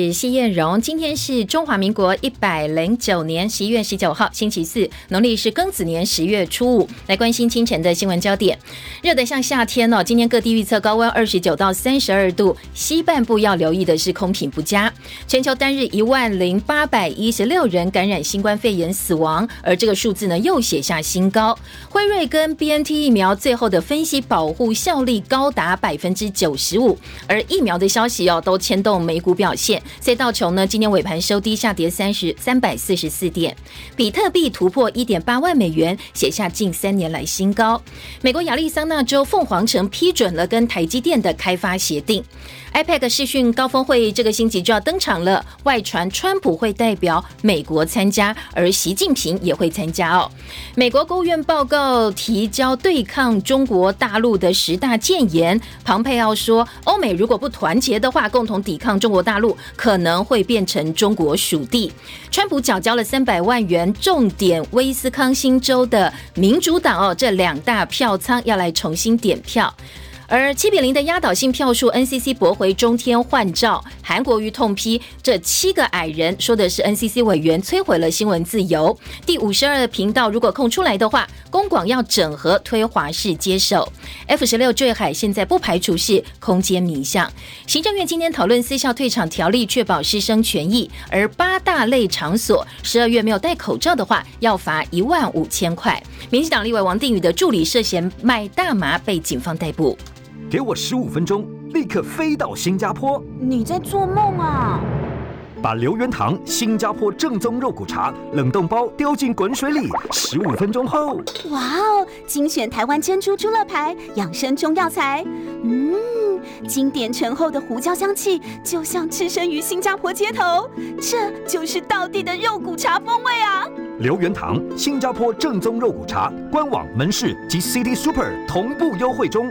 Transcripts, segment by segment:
是谢艳荣，今天是中华民国一百零九年十一月十九号，星期四，农历是庚子年十月初五。来关心清晨的新闻焦点，热得像夏天哦。今天各地预测高温二十九到三十二度，西半部要留意的是空品不佳。全球单日一万零八百一十六人感染新冠肺炎死亡，而这个数字呢又写下新高。辉瑞跟 B N T 疫苗最后的分析保护效力高达百分之九十五，而疫苗的消息哦都牵动美股表现。所以道琼呢，今天尾盘收低下跌三十三百四十四点，比特币突破一点八万美元，写下近三年来新高。美国亚利桑那州凤凰城批准了跟台积电的开发协定。iPad 视讯高峰会这个星期就要登场了，外传川普会代表美国参加，而习近平也会参加哦。美国国务院报告提交对抗中国大陆的十大谏言，庞佩奥说，欧美如果不团结的话，共同抵抗中国大陆，可能会变成中国属地。川普缴交了三百万元，重点威斯康星州的民主党哦，这两大票仓要来重新点票。而七比零的压倒性票数，NCC 驳回中天换照，韩国瑜痛批这七个矮人，说的是 NCC 委员摧毁了新闻自由。第五十二频道如果空出来的话，公广要整合推华视接手。F 十六坠海，现在不排除是空间迷向。行政院今天讨论私校退场条例，确保师生权益。而八大类场所十二月没有戴口罩的话，要罚一万五千块。民进党立委王定宇的助理涉嫌卖大麻，被警方逮捕。给我十五分钟，立刻飞到新加坡。你在做梦啊！把刘元堂新加坡正宗肉骨茶冷冻包丢进滚水里，十五分钟后，哇哦！精选台湾珍珠猪肋排，养生中药材。嗯，经典醇厚的胡椒香气，就像置身于新加坡街头。这就是道地的肉骨茶风味啊！刘元堂新加坡正宗肉骨茶官网门市及 City Super 同步优惠中。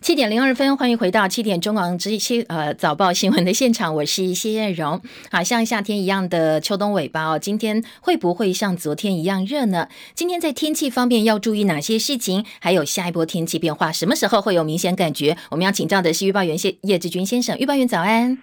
七点零二分，欢迎回到七点中广之七呃早报新闻的现场，我是谢艳荣。好像夏天一样的秋冬尾巴哦，今天会不会像昨天一样热呢？今天在天气方面要注意哪些事情？还有下一波天气变化，什么时候会有明显感觉？我们要请教的是预报员谢叶志军先生，预报员早安。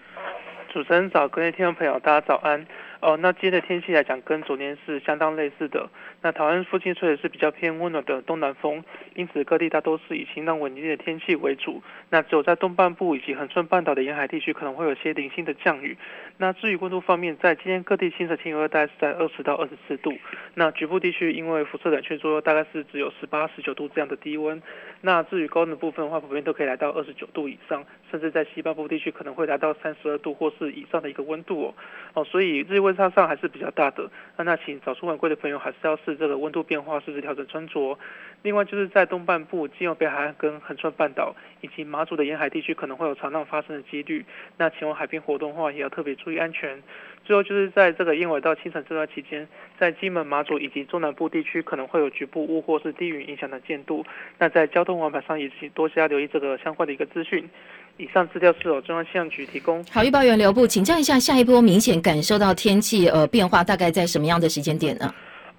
主持人早，各位听众朋友，大家早安。哦，那今天的天气来讲，跟昨天是相当类似的。那台湾附近吹的是比较偏温暖的东南风，因此各地大都是以晴朗稳定的天气为主。那只有在东半部以及恒春半岛的沿海地区可能会有些零星的降雨。那至于温度方面，在今天各地清晨气温大概是在二十到二十四度。那局部地区因为辐射冷却作用，大概是只有十八、十九度这样的低温。那至于高温的部分的话，普遍都可以来到二十九度以上，甚至在西半部地区可能会达到三十二度或是以上的一个温度哦。哦，所以日温差上还是比较大的。那那请早出晚归的朋友还是要这个温度变化，适时调整穿着。另外就是在东半部、金澳北海岸跟横川半岛以及马祖的沿海地区可能会有长浪发生的几率。那前往海边活动的话，也要特别注意安全。最后就是在这个夜晚到清晨这段期间，在金门、马祖以及中南部地区可能会有局部雾或是低云影响的见度。那在交通往返上也请多加留意这个相关的一个资讯。以上资料是由中央气象局提供。好，预报员刘部，请教一下，下一波明显感受到天气呃变化，大概在什么样的时间点呢？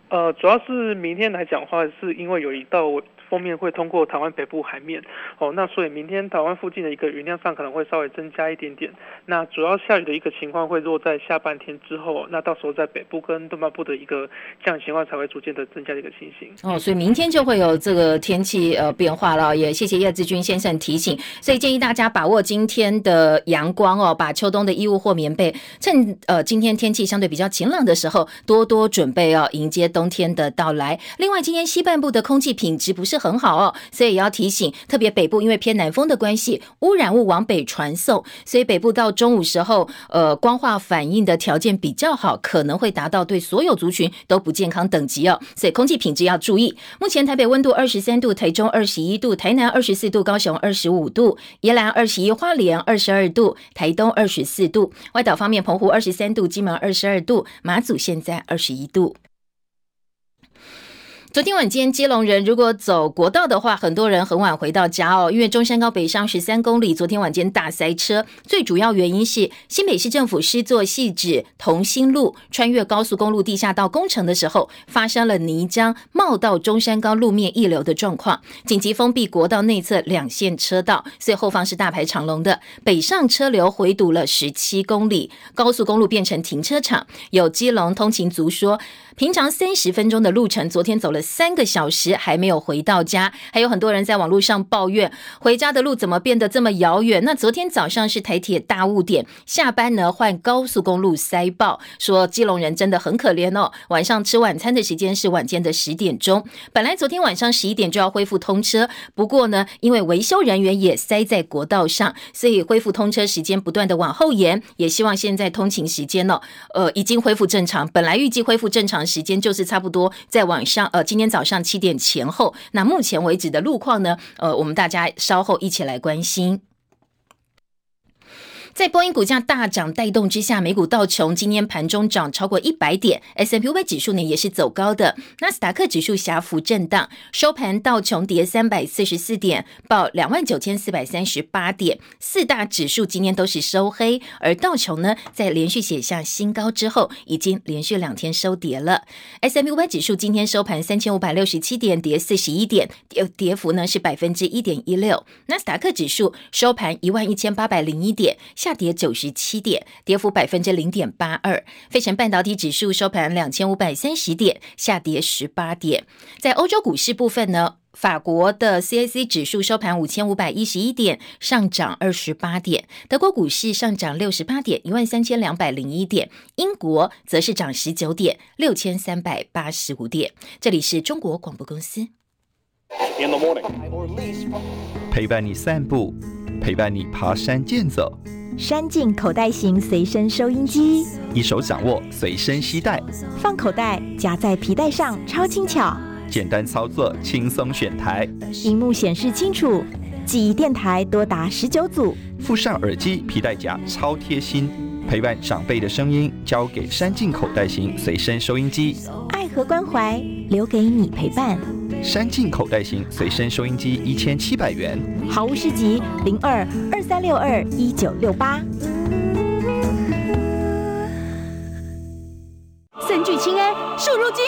呃，主要是明天来讲话，是因为有一道。封面会通过台湾北部海面，哦，那所以明天台湾附近的一个云量上可能会稍微增加一点点。那主要下雨的一个情况会落在下半天之后，那到时候在北部跟东半部的一个降雨情况才会逐渐的增加的一个情形。哦，所以明天就会有这个天气呃变化了。也谢谢叶志军先生提醒，所以建议大家把握今天的阳光哦，把秋冬的衣物或棉被，趁呃今天天气相对比较晴朗的时候，多多准备哦，迎接冬天的到来。另外，今天西半部的空气品质不是。很好哦，所以也要提醒，特别北部因为偏南风的关系，污染物往北传送，所以北部到中午时候，呃，光化反应的条件比较好，可能会达到对所有族群都不健康等级哦，所以空气品质要注意。目前台北温度二十三度，台中二十一度，台南二十四度，高雄二十五度，宜兰二十一，花莲二十二度，台东二十四度。外岛方面，澎湖二十三度，金门二十二度，马祖现在二十一度。昨天晚间，基隆人如果走国道的话，很多人很晚回到家哦，因为中山高北上十三公里，昨天晚间大塞车。最主要原因是新北市政府施作细致同心路穿越高速公路地下道工程的时候，发生了泥浆冒到中山高路面溢流的状况，紧急封闭国道内侧两线车道，所以后方是大排长龙的，北上车流回堵了十七公里，高速公路变成停车场。有基隆通勤族说。平常三十分钟的路程，昨天走了三个小时还没有回到家，还有很多人在网络上抱怨回家的路怎么变得这么遥远。那昨天早上是台铁大雾点，下班呢换高速公路塞爆，说基隆人真的很可怜哦。晚上吃晚餐的时间是晚间的十点钟，本来昨天晚上十一点就要恢复通车，不过呢因为维修人员也塞在国道上，所以恢复通车时间不断的往后延。也希望现在通勤时间呢，呃已经恢复正常，本来预计恢复正常。时间就是差不多在晚上，呃，今天早上七点前后。那目前为止的路况呢？呃，我们大家稍后一起来关心。在波音股价大涨带动之下，美股道琼今天盘中涨超过一百点，S M P 五百指数呢也是走高的，纳斯达克指数狭幅震荡，收盘道琼跌三百四十四点，报两万九千四百三十八点，四大指数今天都是收黑，而道琼呢在连续写下新高之后，已经连续两天收跌了，S M P 五百指数今天收盘三千五百六十七点，跌四十一点，跌跌幅呢是百分之一点一六，纳斯达克指数收盘一万一千八百零一点。下跌九十七点，跌幅百分之零点八二。费城半导体指数收盘两千五百三十点，下跌十八点。在欧洲股市部分呢，法国的 CAC 指数收盘五千五百一十一点，上涨二十八点。德国股市上涨六十八点，一万三千两百零一点。英国则是涨十九点，六千三百八十五点。这里是中国广播公司。陪伴你散步，陪伴你爬山健走。山进口袋型随身收音机，一手掌握，随身携带，放口袋夹在皮带上，超轻巧。简单操作，轻松选台，荧幕显示清楚，记忆电台多达十九组。附上耳机，皮带夹超贴心，陪伴长辈的声音交给山进口袋型随身收音机，爱和关怀留给你陪伴。山进口袋型随身收音机一千七百元，好物市集零二二三六二一九六八。三聚氰胺瘦肉精、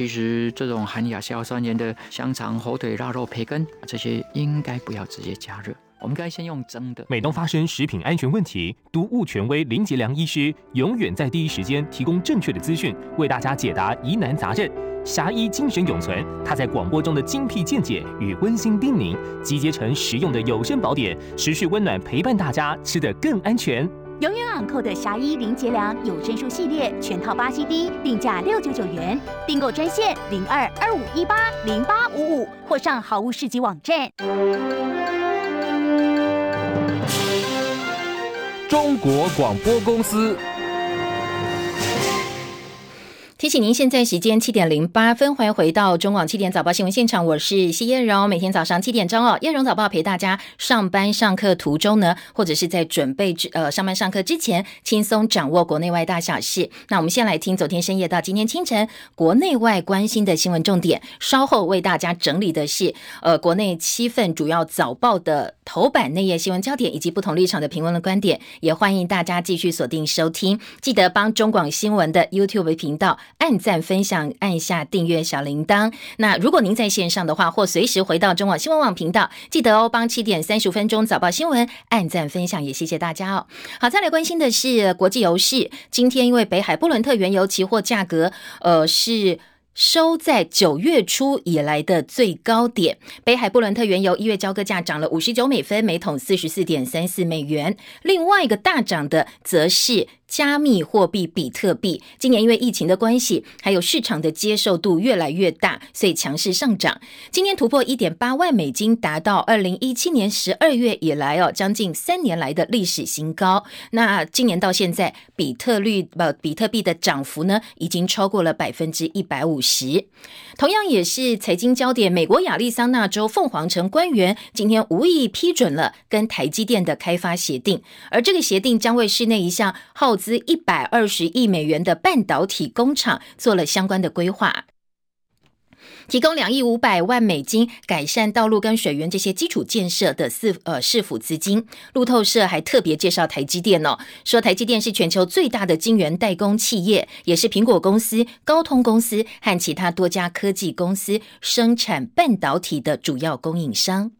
其实这种含亚硝酸盐的香肠、火腿、腊肉、培根，这些应该不要直接加热。我们该先用蒸的。每当发生食品安全问题，毒物权威林杰良医师永远在第一时间提供正确的资讯，为大家解答疑难杂症。侠医精神永存，他在广播中的精辟见解与温馨叮咛，集结成实用的有声宝典，持续温暖陪伴大家，吃得更安全。永远昂扣的侠医林杰良有声书系列全套八 CD，定价六九九元，订购专线零二二五一八零八五五，或上好物市集网站。中国广播公司。提醒您，现在时间七点零八分，欢迎回到中广七点早报新闻现场，我是谢燕荣。每天早上七点钟哦，燕荣早报陪大家上班上课途中呢，或者是在准备之呃上班上课之前，轻松掌握国内外大小事。那我们先来听昨天深夜到今天清晨国内外关心的新闻重点，稍后为大家整理的是呃国内七份主要早报的头版内页新闻焦点，以及不同立场的评论的观点。也欢迎大家继续锁定收听，记得帮中广新闻的 YouTube 频道。按赞、分享，按下订阅小铃铛。那如果您在线上的话，或随时回到中网新闻网频道，记得哦，帮七点三十五分钟早报新闻按赞分享，也谢谢大家哦。好，再来关心的是国际油市，今天因为北海布伦特原油期货价格，呃是。收在九月初以来的最高点，北海布伦特原油一月交割价涨了五十九美分，每桶四十四点三四美元。另外一个大涨的，则是。加密货币比特币今年因为疫情的关系，还有市场的接受度越来越大，所以强势上涨。今年突破一点八万美金，达到二零一七年十二月以来哦，将近三年来的历史新高。那今年到现在，比特率呃比特币的涨幅呢，已经超过了百分之一百五十。同样也是财经焦点，美国亚利桑那州凤凰城官员今天无意批准了跟台积电的开发协定，而这个协定将为室内一项耗资一百二十亿美元的半导体工厂做了相关的规划。提供两亿五百万美金改善道路跟水源这些基础建设的市呃市府资金。路透社还特别介绍台积电哦，说台积电是全球最大的晶圆代工企业，也是苹果公司、高通公司和其他多家科技公司生产半导体的主要供应商。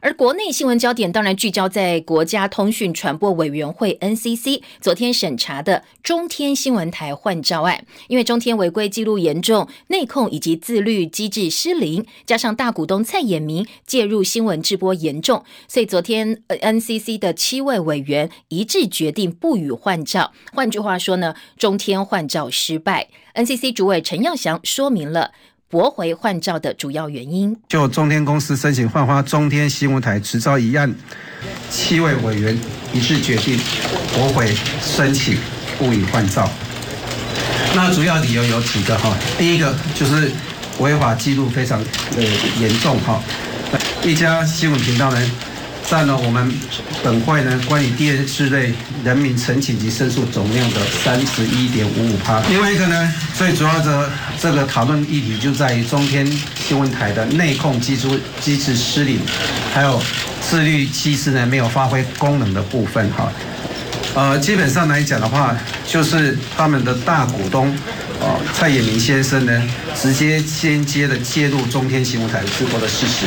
而国内新闻焦点当然聚焦在国家通讯传播委员会 NCC 昨天审查的中天新闻台换照案，因为中天违规记录严重、内控以及自律机制失灵，加上大股东蔡衍明介入新闻直播严重，所以昨天 NCC 的七位委员一致决定不予换照。换句话说呢，中天换照失败。NCC 主委陈耀祥说明了。驳回换照的主要原因，就中天公司申请换发中天新闻台执照一案，七位委员一致决定驳回申请，不予换照。那主要理由有几个哈，第一个就是违法记录非常的严重哈，一家新闻频道呢。占了我们本会呢关于电视类人民申请及申诉总量的三十一点五五趴。另外一个呢，最主要的这个讨论议题就在于中天新闻台的内控机制机制失灵，还有自律机制呢没有发挥功能的部分哈。呃，基本上来讲的话，就是他们的大股东哦蔡衍明先生呢，直接间接的介入中天新闻台直播的事实。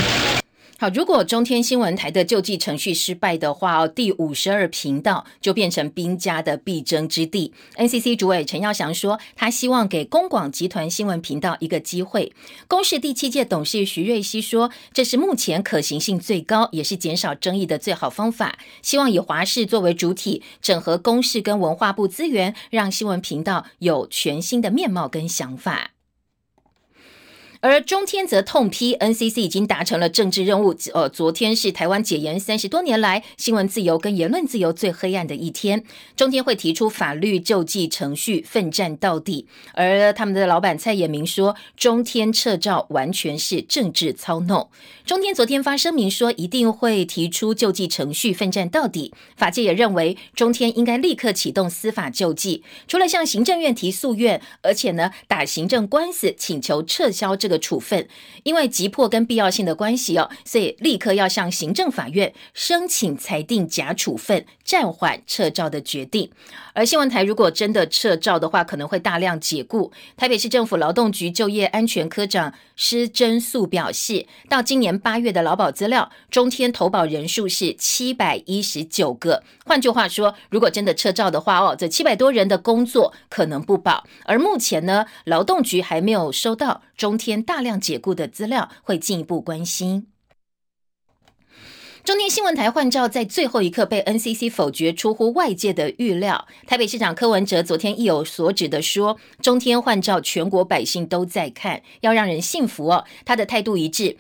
好，如果中天新闻台的救济程序失败的话，哦，第五十二频道就变成兵家的必争之地。NCC 主委陈耀祥说，他希望给公广集团新闻频道一个机会。公视第七届董事徐瑞熙说，这是目前可行性最高，也是减少争议的最好方法。希望以华视作为主体，整合公视跟文化部资源，让新闻频道有全新的面貌跟想法。而中天则痛批 NCC 已经达成了政治任务。呃，昨天是台湾解严三十多年来新闻自由跟言论自由最黑暗的一天。中天会提出法律救济程序，奋战到底。而他们的老板蔡衍明说，中天撤照完全是政治操弄。中天昨天发声明说，一定会提出救济程序，奋战到底。法界也认为，中天应该立刻启动司法救济，除了向行政院提诉愿，而且呢打行政官司，请求撤销这。的处分，因为急迫跟必要性的关系哦，所以立刻要向行政法院申请裁定假处分、暂缓撤照的决定。而新闻台如果真的撤照的话，可能会大量解雇。台北市政府劳动局就业安全科长施真素表示，到今年八月的劳保资料，中天投保人数是七百一十九个。换句话说，如果真的撤照的话哦，这七百多人的工作可能不保。而目前呢，劳动局还没有收到中天。大量解雇的资料会进一步关心。中天新闻台换照在最后一刻被 NCC 否决，出乎外界的预料。台北市长柯文哲昨天意有所指的说：“中天换照，全国百姓都在看，要让人信服哦。”他的态度一致。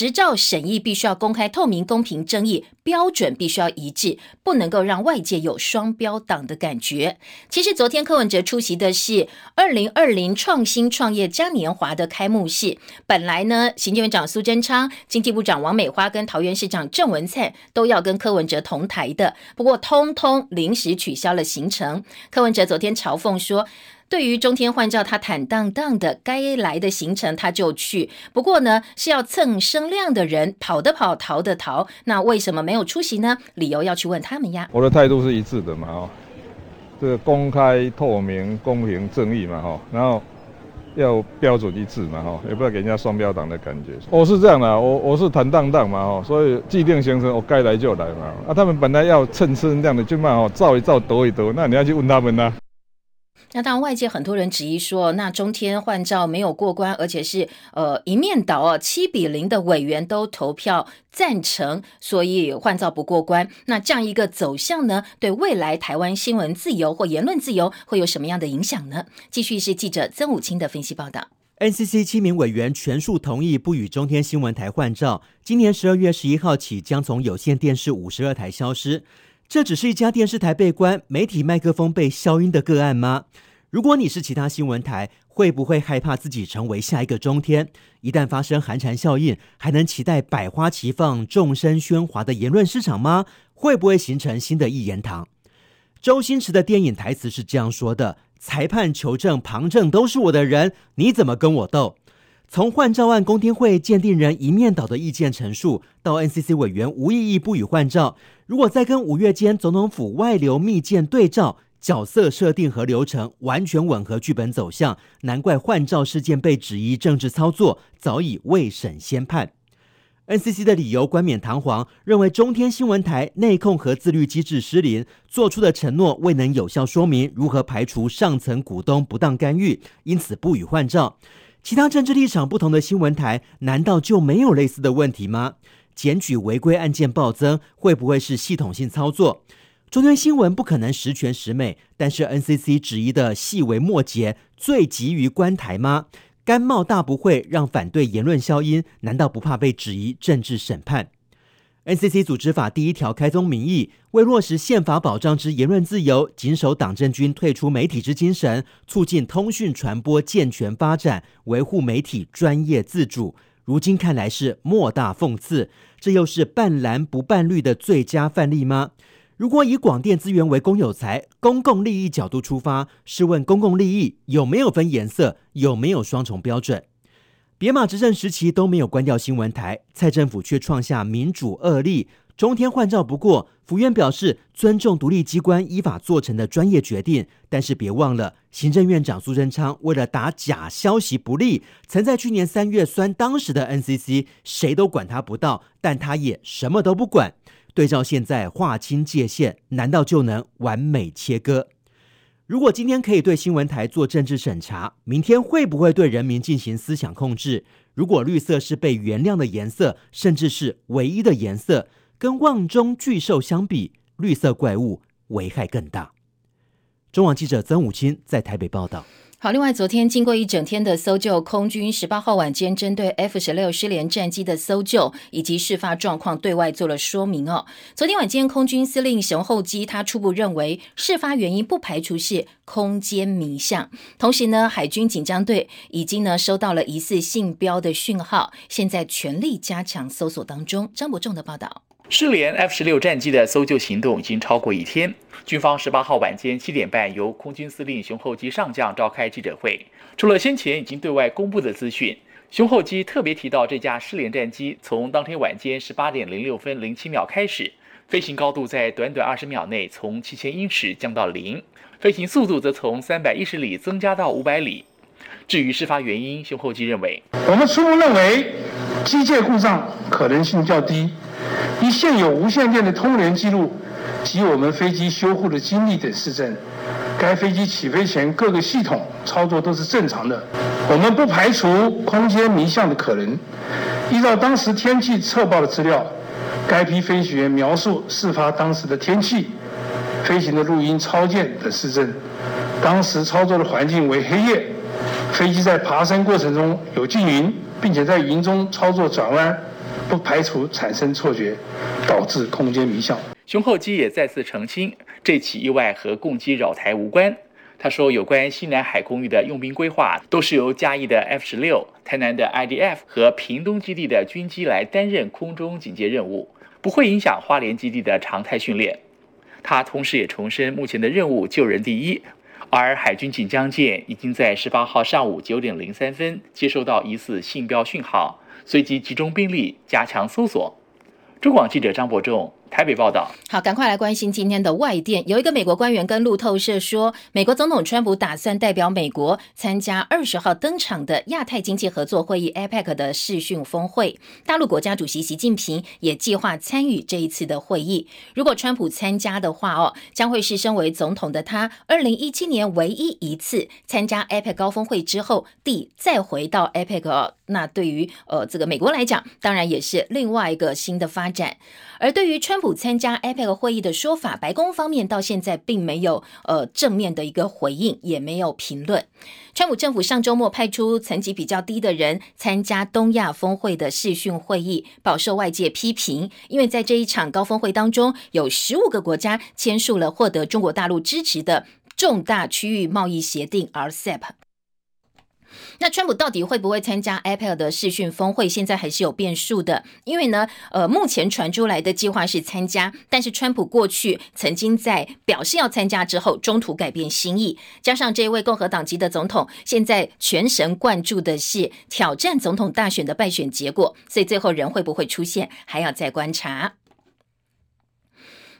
执照审议必须要公开、透明、公平、正义，标准必须要一致，不能够让外界有双标党的感觉。其实昨天柯文哲出席的是二零二零创新创业嘉年华的开幕式，本来呢，行政院长苏贞昌、经济部长王美花跟桃园市长郑文灿都要跟柯文哲同台的，不过通通临时取消了行程。柯文哲昨天嘲讽说。对于中天换照，他坦荡荡的，该来的行程他就去。不过呢，是要蹭声量的人，跑的跑，逃的逃。那为什么没有出席呢？理由要去问他们呀。我的态度是一致的嘛，哦，这个公开、透明、公平、正义嘛，哈，然后要标准一致嘛，哈，也不要给人家双标党的感觉。我是这样的，我我是坦荡荡嘛，哈，所以既定行程我该来就来嘛。啊，他们本来要蹭声量的，就嘛，哦，照一照，抖一抖，那你要去问他们呐。那当然，外界很多人质疑说，那中天换照没有过关，而且是呃一面倒哦，七比零的委员都投票赞成，所以换照不过关。那这样一个走向呢，对未来台湾新闻自由或言论自由会有什么样的影响呢？继续是记者曾武清的分析报道。NCC 七名委员全数同意不与中天新闻台换照，今年十二月十一号起将从有线电视五十二台消失。这只是一家电视台被关、媒体麦克风被消音的个案吗？如果你是其他新闻台，会不会害怕自己成为下一个中天？一旦发生寒蝉效应，还能期待百花齐放、众声喧哗的言论市场吗？会不会形成新的一言堂？周星驰的电影台词是这样说的：“裁判、求证、旁证都是我的人，你怎么跟我斗？”从换照案公听会鉴定人一面倒的意见陈述，到 NCC 委员无异议不予换照，如果再跟五月间总统府外流密件对照，角色设定和流程完全吻合剧本走向，难怪换照事件被质疑政治操作，早已未审先判。NCC 的理由冠冕堂皇，认为中天新闻台内控和自律机制失灵，做出的承诺未能有效说明如何排除上层股东不当干预，因此不予换照。其他政治立场不同的新闻台，难道就没有类似的问题吗？检举违规案件暴增，会不会是系统性操作？中天新闻不可能十全十美，但是 NCC 质疑的细微末节，最急于观台吗？甘冒大不会让反对言论消音，难道不怕被质疑政治审判？NCC 组织法第一条开宗明义，为落实宪法保障之言论自由，谨守党政军退出媒体之精神，促进通讯传播健全发展，维护媒体专业自主。如今看来是莫大讽刺，这又是半蓝不半绿的最佳范例吗？如果以广电资源为公有财、公共利益角度出发，试问公共利益有没有分颜色？有没有双重标准？别马执政时期都没有关掉新闻台，蔡政府却创下民主恶例。中天换照不过，府院表示尊重独立机关依法做成的专业决定，但是别忘了，行政院长苏贞昌为了打假消息不利，曾在去年三月酸当时的 NCC，谁都管他不到，但他也什么都不管。对照现在划清界限，难道就能完美切割？如果今天可以对新闻台做政治审查，明天会不会对人民进行思想控制？如果绿色是被原谅的颜色，甚至是唯一的颜色，跟望中巨兽相比，绿色怪物危害更大。中网记者曾武清在台北报道。好，另外，昨天经过一整天的搜救，空军十八号晚间针对 F 十六失联战机的搜救以及事发状况对外做了说明哦。昨天晚间，空军司令熊厚基他初步认为事发原因不排除是空间迷向，同时呢，海军紧张队已经呢收到了疑似信标的讯号，现在全力加强搜索当中。张伯仲的报道。失联 F 十六战机的搜救行动已经超过一天。军方十八号晚间七点半由空军司令熊厚基上将召开记者会，除了先前已经对外公布的资讯，熊厚基特别提到这架失联战机从当天晚间十八点零六分零七秒开始，飞行高度在短短二十秒内从七千英尺降到零，飞行速度则从三百一十里增加到五百里。至于事发原因，熊厚基认为，我们初步认为机械故障可能性较低。以现有无线电的通联记录及我们飞机修护的经历等事证，该飞机起飞前各个系统操作都是正常的。我们不排除空间迷向的可能。依照当时天气测报的资料，该批飞行员描述事发当时的天气、飞行的录音超舰等事证。当时操作的环境为黑夜，飞机在爬升过程中有进云，并且在云中操作转弯。不排除产生错觉，导致空间迷向。熊厚基也再次澄清，这起意外和共机扰台无关。他说，有关西南海空域的用兵规划，都是由嘉义的 F 十六、台南的 IDF 和屏东基地的军机来担任空中警戒任务，不会影响花莲基地的常态训练。他同时也重申，目前的任务救人第一。而海军锦江舰已经在十八号上午九点零三分接收到疑似信标讯号。随即集中兵力加强搜索。中广记者张伯仲。台北报道，好，赶快来关心今天的外电。有一个美国官员跟路透社说，美国总统川普打算代表美国参加二十号登场的亚太经济合作会议 （APEC） 的视讯峰会。大陆国家主席习近平也计划参与这一次的会议。如果川普参加的话，哦，将会是身为总统的他二零一七年唯一一次参加 APEC 高峰会之后，第再回到 APEC 哦。那对于呃这个美国来讲，当然也是另外一个新的发展。而对于川普参加 APEC 会议的说法，白宫方面到现在并没有呃正面的一个回应，也没有评论。川普政府上周末派出层级比较低的人参加东亚峰会的视讯会议，饱受外界批评，因为在这一场高峰会当中，有十五个国家签署了获得中国大陆支持的重大区域贸易协定 RCEP。那川普到底会不会参加 Apple 的视讯峰会？现在还是有变数的，因为呢，呃，目前传出来的计划是参加，但是川普过去曾经在表示要参加之后，中途改变心意，加上这一位共和党籍的总统现在全神贯注的是挑战总统大选的败选结果，所以最后人会不会出现，还要再观察。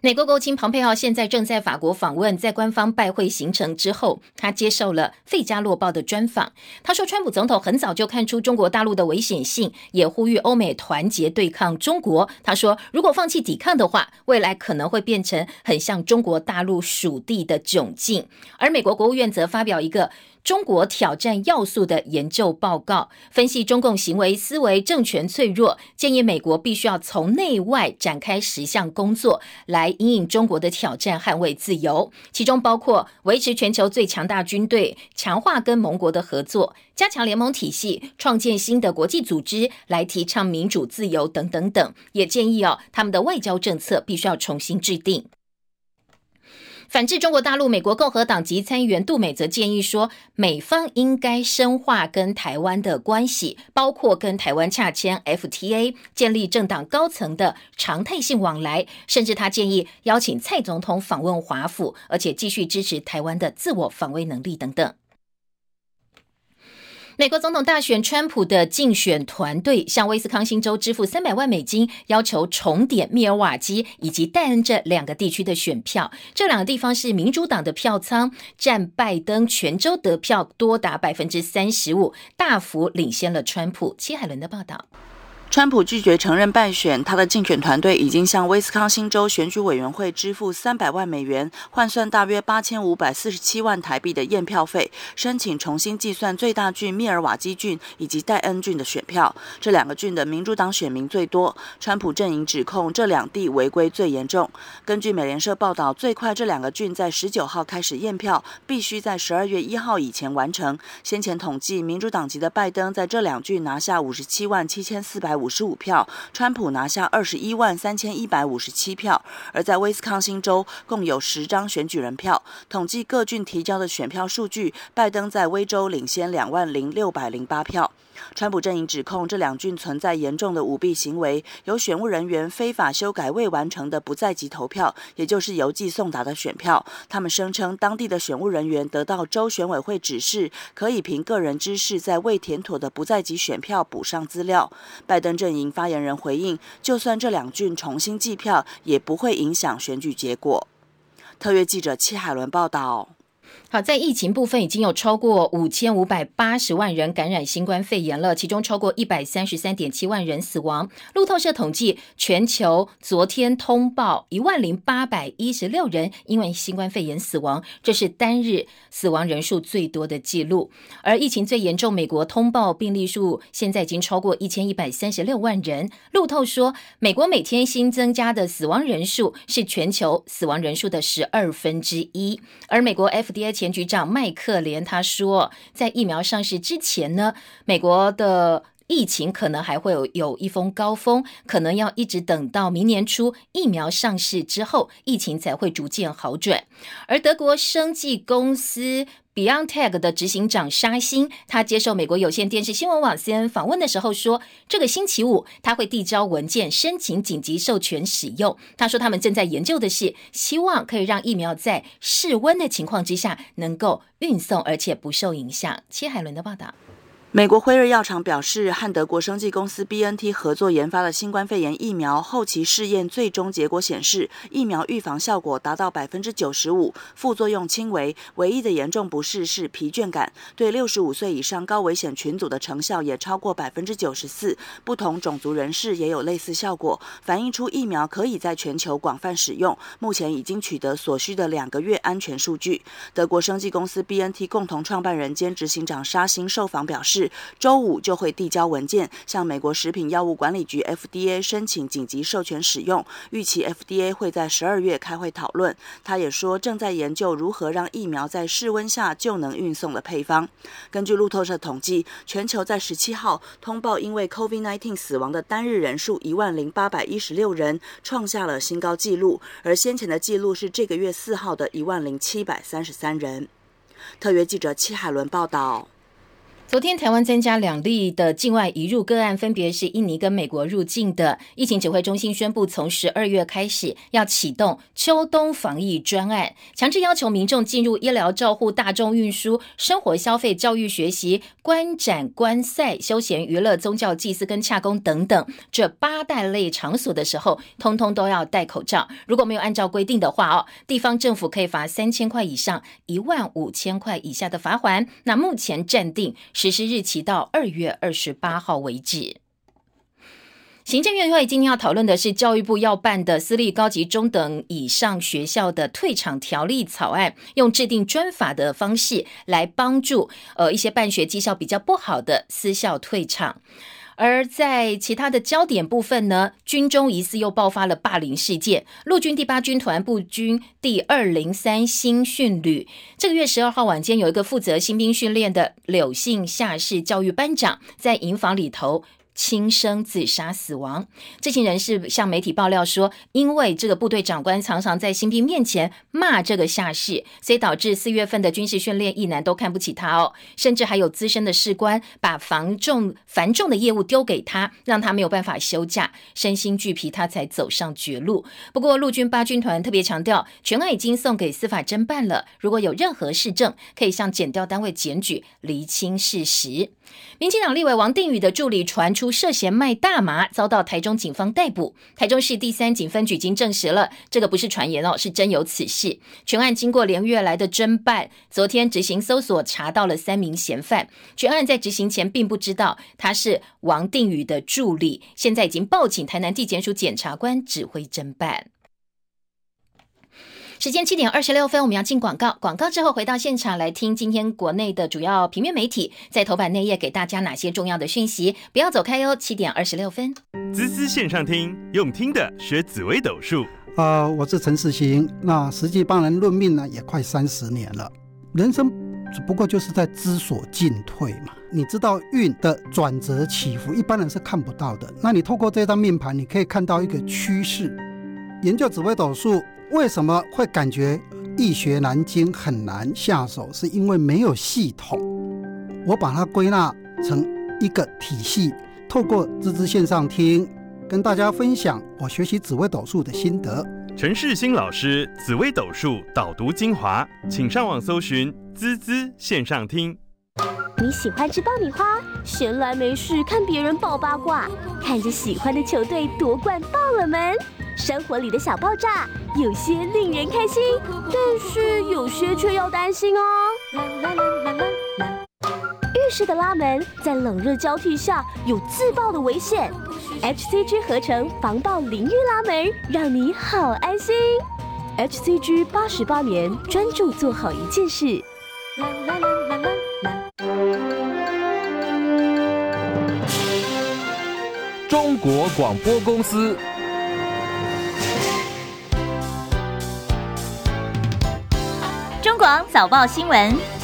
美国国务卿庞佩奥现在正在法国访问，在官方拜会行程之后，他接受了《费加洛报》的专访。他说，川普总统很早就看出中国大陆的危险性，也呼吁欧美团结对抗中国。他说，如果放弃抵抗的话，未来可能会变成很像中国大陆属地的窘境。而美国国务院则发表一个。中国挑战要素的研究报告分析中共行为思维政权脆弱，建议美国必须要从内外展开十项工作来应应中国的挑战，捍卫自由。其中包括维持全球最强大军队，强化跟盟国的合作，加强联盟体系，创建新的国际组织来提倡民主自由等等等。也建议哦，他们的外交政策必须要重新制定。反制中国大陆，美国共和党籍参议员杜美则建议说，美方应该深化跟台湾的关系，包括跟台湾洽签 FTA，建立政党高层的常态性往来，甚至他建议邀请蔡总统访问华府，而且继续支持台湾的自我防卫能力等等。美国总统大选，川普的竞选团队向威斯康星州支付三百万美金，要求重点密尔瓦基以及戴恩这两个地区的选票。这两个地方是民主党的票仓，占拜登全州得票多达百分之三十五，大幅领先了川普。戚海伦的报道。川普拒绝承认败选，他的竞选团队已经向威斯康星州选举委员会支付三百万美元，换算大约八千五百四十七万台币的验票费，申请重新计算最大郡密尔瓦基郡以及戴恩郡的选票。这两个郡的民主党选民最多，川普阵营指控这两地违规最严重。根据美联社报道，最快这两个郡在十九号开始验票，必须在十二月一号以前完成。先前统计，民主党籍的拜登在这两郡拿下五十七万七千四百。五十五票，川普拿下二十一万三千一百五十七票。而在威斯康星州，共有十张选举人票。统计各郡提交的选票数据，拜登在威州领先两万零六百零八票。川普阵营指控这两郡存在严重的舞弊行为，由选务人员非法修改未完成的不在籍投票，也就是邮寄送达的选票。他们声称，当地的选务人员得到州选委会指示，可以凭个人知识在未填妥的不在籍选票补上资料。拜登阵营发言人回应，就算这两郡重新计票，也不会影响选举结果。特约记者戚海伦报道。好，在疫情部分，已经有超过五千五百八十万人感染新冠肺炎了，其中超过一百三十三点七万人死亡。路透社统计，全球昨天通报一万零八百一十六人因为新冠肺炎死亡，这是单日死亡人数最多的记录。而疫情最严重，美国通报病例数现在已经超过一千一百三十六万人。路透说，美国每天新增加的死亡人数是全球死亡人数的十二分之一。而美国 FDA。前局长麦克连他说，在疫苗上市之前呢，美国的疫情可能还会有有一峰高峰，可能要一直等到明年初疫苗上市之后，疫情才会逐渐好转。而德国生技公司。BeyondTech 的执行长沙欣，他接受美国有线电视新闻网 CNN 访问的时候说，这个星期五他会递交文件申请紧急授权使用。他说，他们正在研究的是，希望可以让疫苗在室温的情况之下能够运送，而且不受影响。切海伦的报道。美国辉瑞药厂表示，和德国生技公司 BNT 合作研发的新冠肺炎疫苗后期试验最终结果显示，疫苗预防效果达到百分之九十五，副作用轻微，唯一的严重不适是疲倦感。对六十五岁以上高危险群组的成效也超过百分之九十四，不同种族人士也有类似效果，反映出疫苗可以在全球广泛使用。目前已经取得所需的两个月安全数据。德国生技公司 BNT 共同创办人兼执行长沙欣受访表示。周五就会递交文件，向美国食品药物管理局 FDA 申请紧急授权使用。预期 FDA 会在十二月开会讨论。他也说，正在研究如何让疫苗在室温下就能运送的配方。根据路透社统计，全球在十七号通报因为 COVID-19 死亡的单日人数一万零八百一十六人，创下了新高纪录。而先前的记录是这个月四号的一万零七百三十三人。特约记者戚海伦报道。昨天台湾增加两例的境外移入个案，分别是印尼跟美国入境的。疫情指挥中心宣布，从十二月开始要启动秋冬防疫专案，强制要求民众进入医疗照护、大众运输、生活消费、教育学习、观展观赛、休闲娱乐、宗教祭祀跟洽公等等这八大类场所的时候，通通都要戴口罩。如果没有按照规定的话哦，地方政府可以罚三千块以上一万五千块以下的罚款。那目前暂定。实施日期到二月二十八号为止。行政院会今天要讨论的是教育部要办的私立高级中等以上学校的退场条例草案，用制定专法的方式来帮助呃一些办学绩效比较不好的私校退场。而在其他的焦点部分呢，军中疑似又爆发了霸凌事件。陆军第八军团步军第二零三新训旅，这个月十二号晚间，有一个负责新兵训练的柳姓下士教育班长，在营房里头。轻生自杀死亡。知情人士向媒体爆料说，因为这个部队长官常常在新兵面前骂这个下士，所以导致四月份的军事训练一男都看不起他哦。甚至还有资深的士官把繁重繁重的业务丢给他，让他没有办法休假，身心俱疲，他才走上绝路。不过陆军八军团特别强调，全案已经送给司法侦办了。如果有任何事证，可以向检调单位检举，厘清事实。民进党立委王定宇的助理传出涉嫌卖大麻，遭到台中警方逮捕。台中市第三警分局已经证实了，这个不是传言哦，是真有此事。全案经过连月来的侦办，昨天执行搜索，查到了三名嫌犯。全案在执行前并不知道他是王定宇的助理，现在已经报请台南地检署检察官指挥侦办。时间七点二十六分，我们要进广告。广告之后回到现场来听今天国内的主要平面媒体在头版内页给大家哪些重要的讯息。不要走开哦，七点二十六分。滋滋线上听，用听的学紫微斗数。啊，我是陈世行。那实际帮人论命呢，也快三十年了。人生只不过就是在知所进退嘛。你知道运的转折起伏，一般人是看不到的。那你透过这张命盘，你可以看到一个趋势。研究紫微斗数。为什么会感觉易学难精很难下手？是因为没有系统。我把它归纳成一个体系，透过滋滋线上听，跟大家分享我学习紫微斗数的心得。陈世新老师紫微斗数导读精华，请上网搜寻滋滋线上听。你喜欢吃爆米花，闲来没事看别人爆八卦，看着喜欢的球队夺冠爆了门。生活里的小爆炸，有些令人开心，但是有些却要担心哦。浴室的拉门在冷热交替下有自爆的危险，HCG 合成防爆淋浴拉门，让你好安心。HCG 八十八年专注做好一件事。中国广播公司。早报新闻。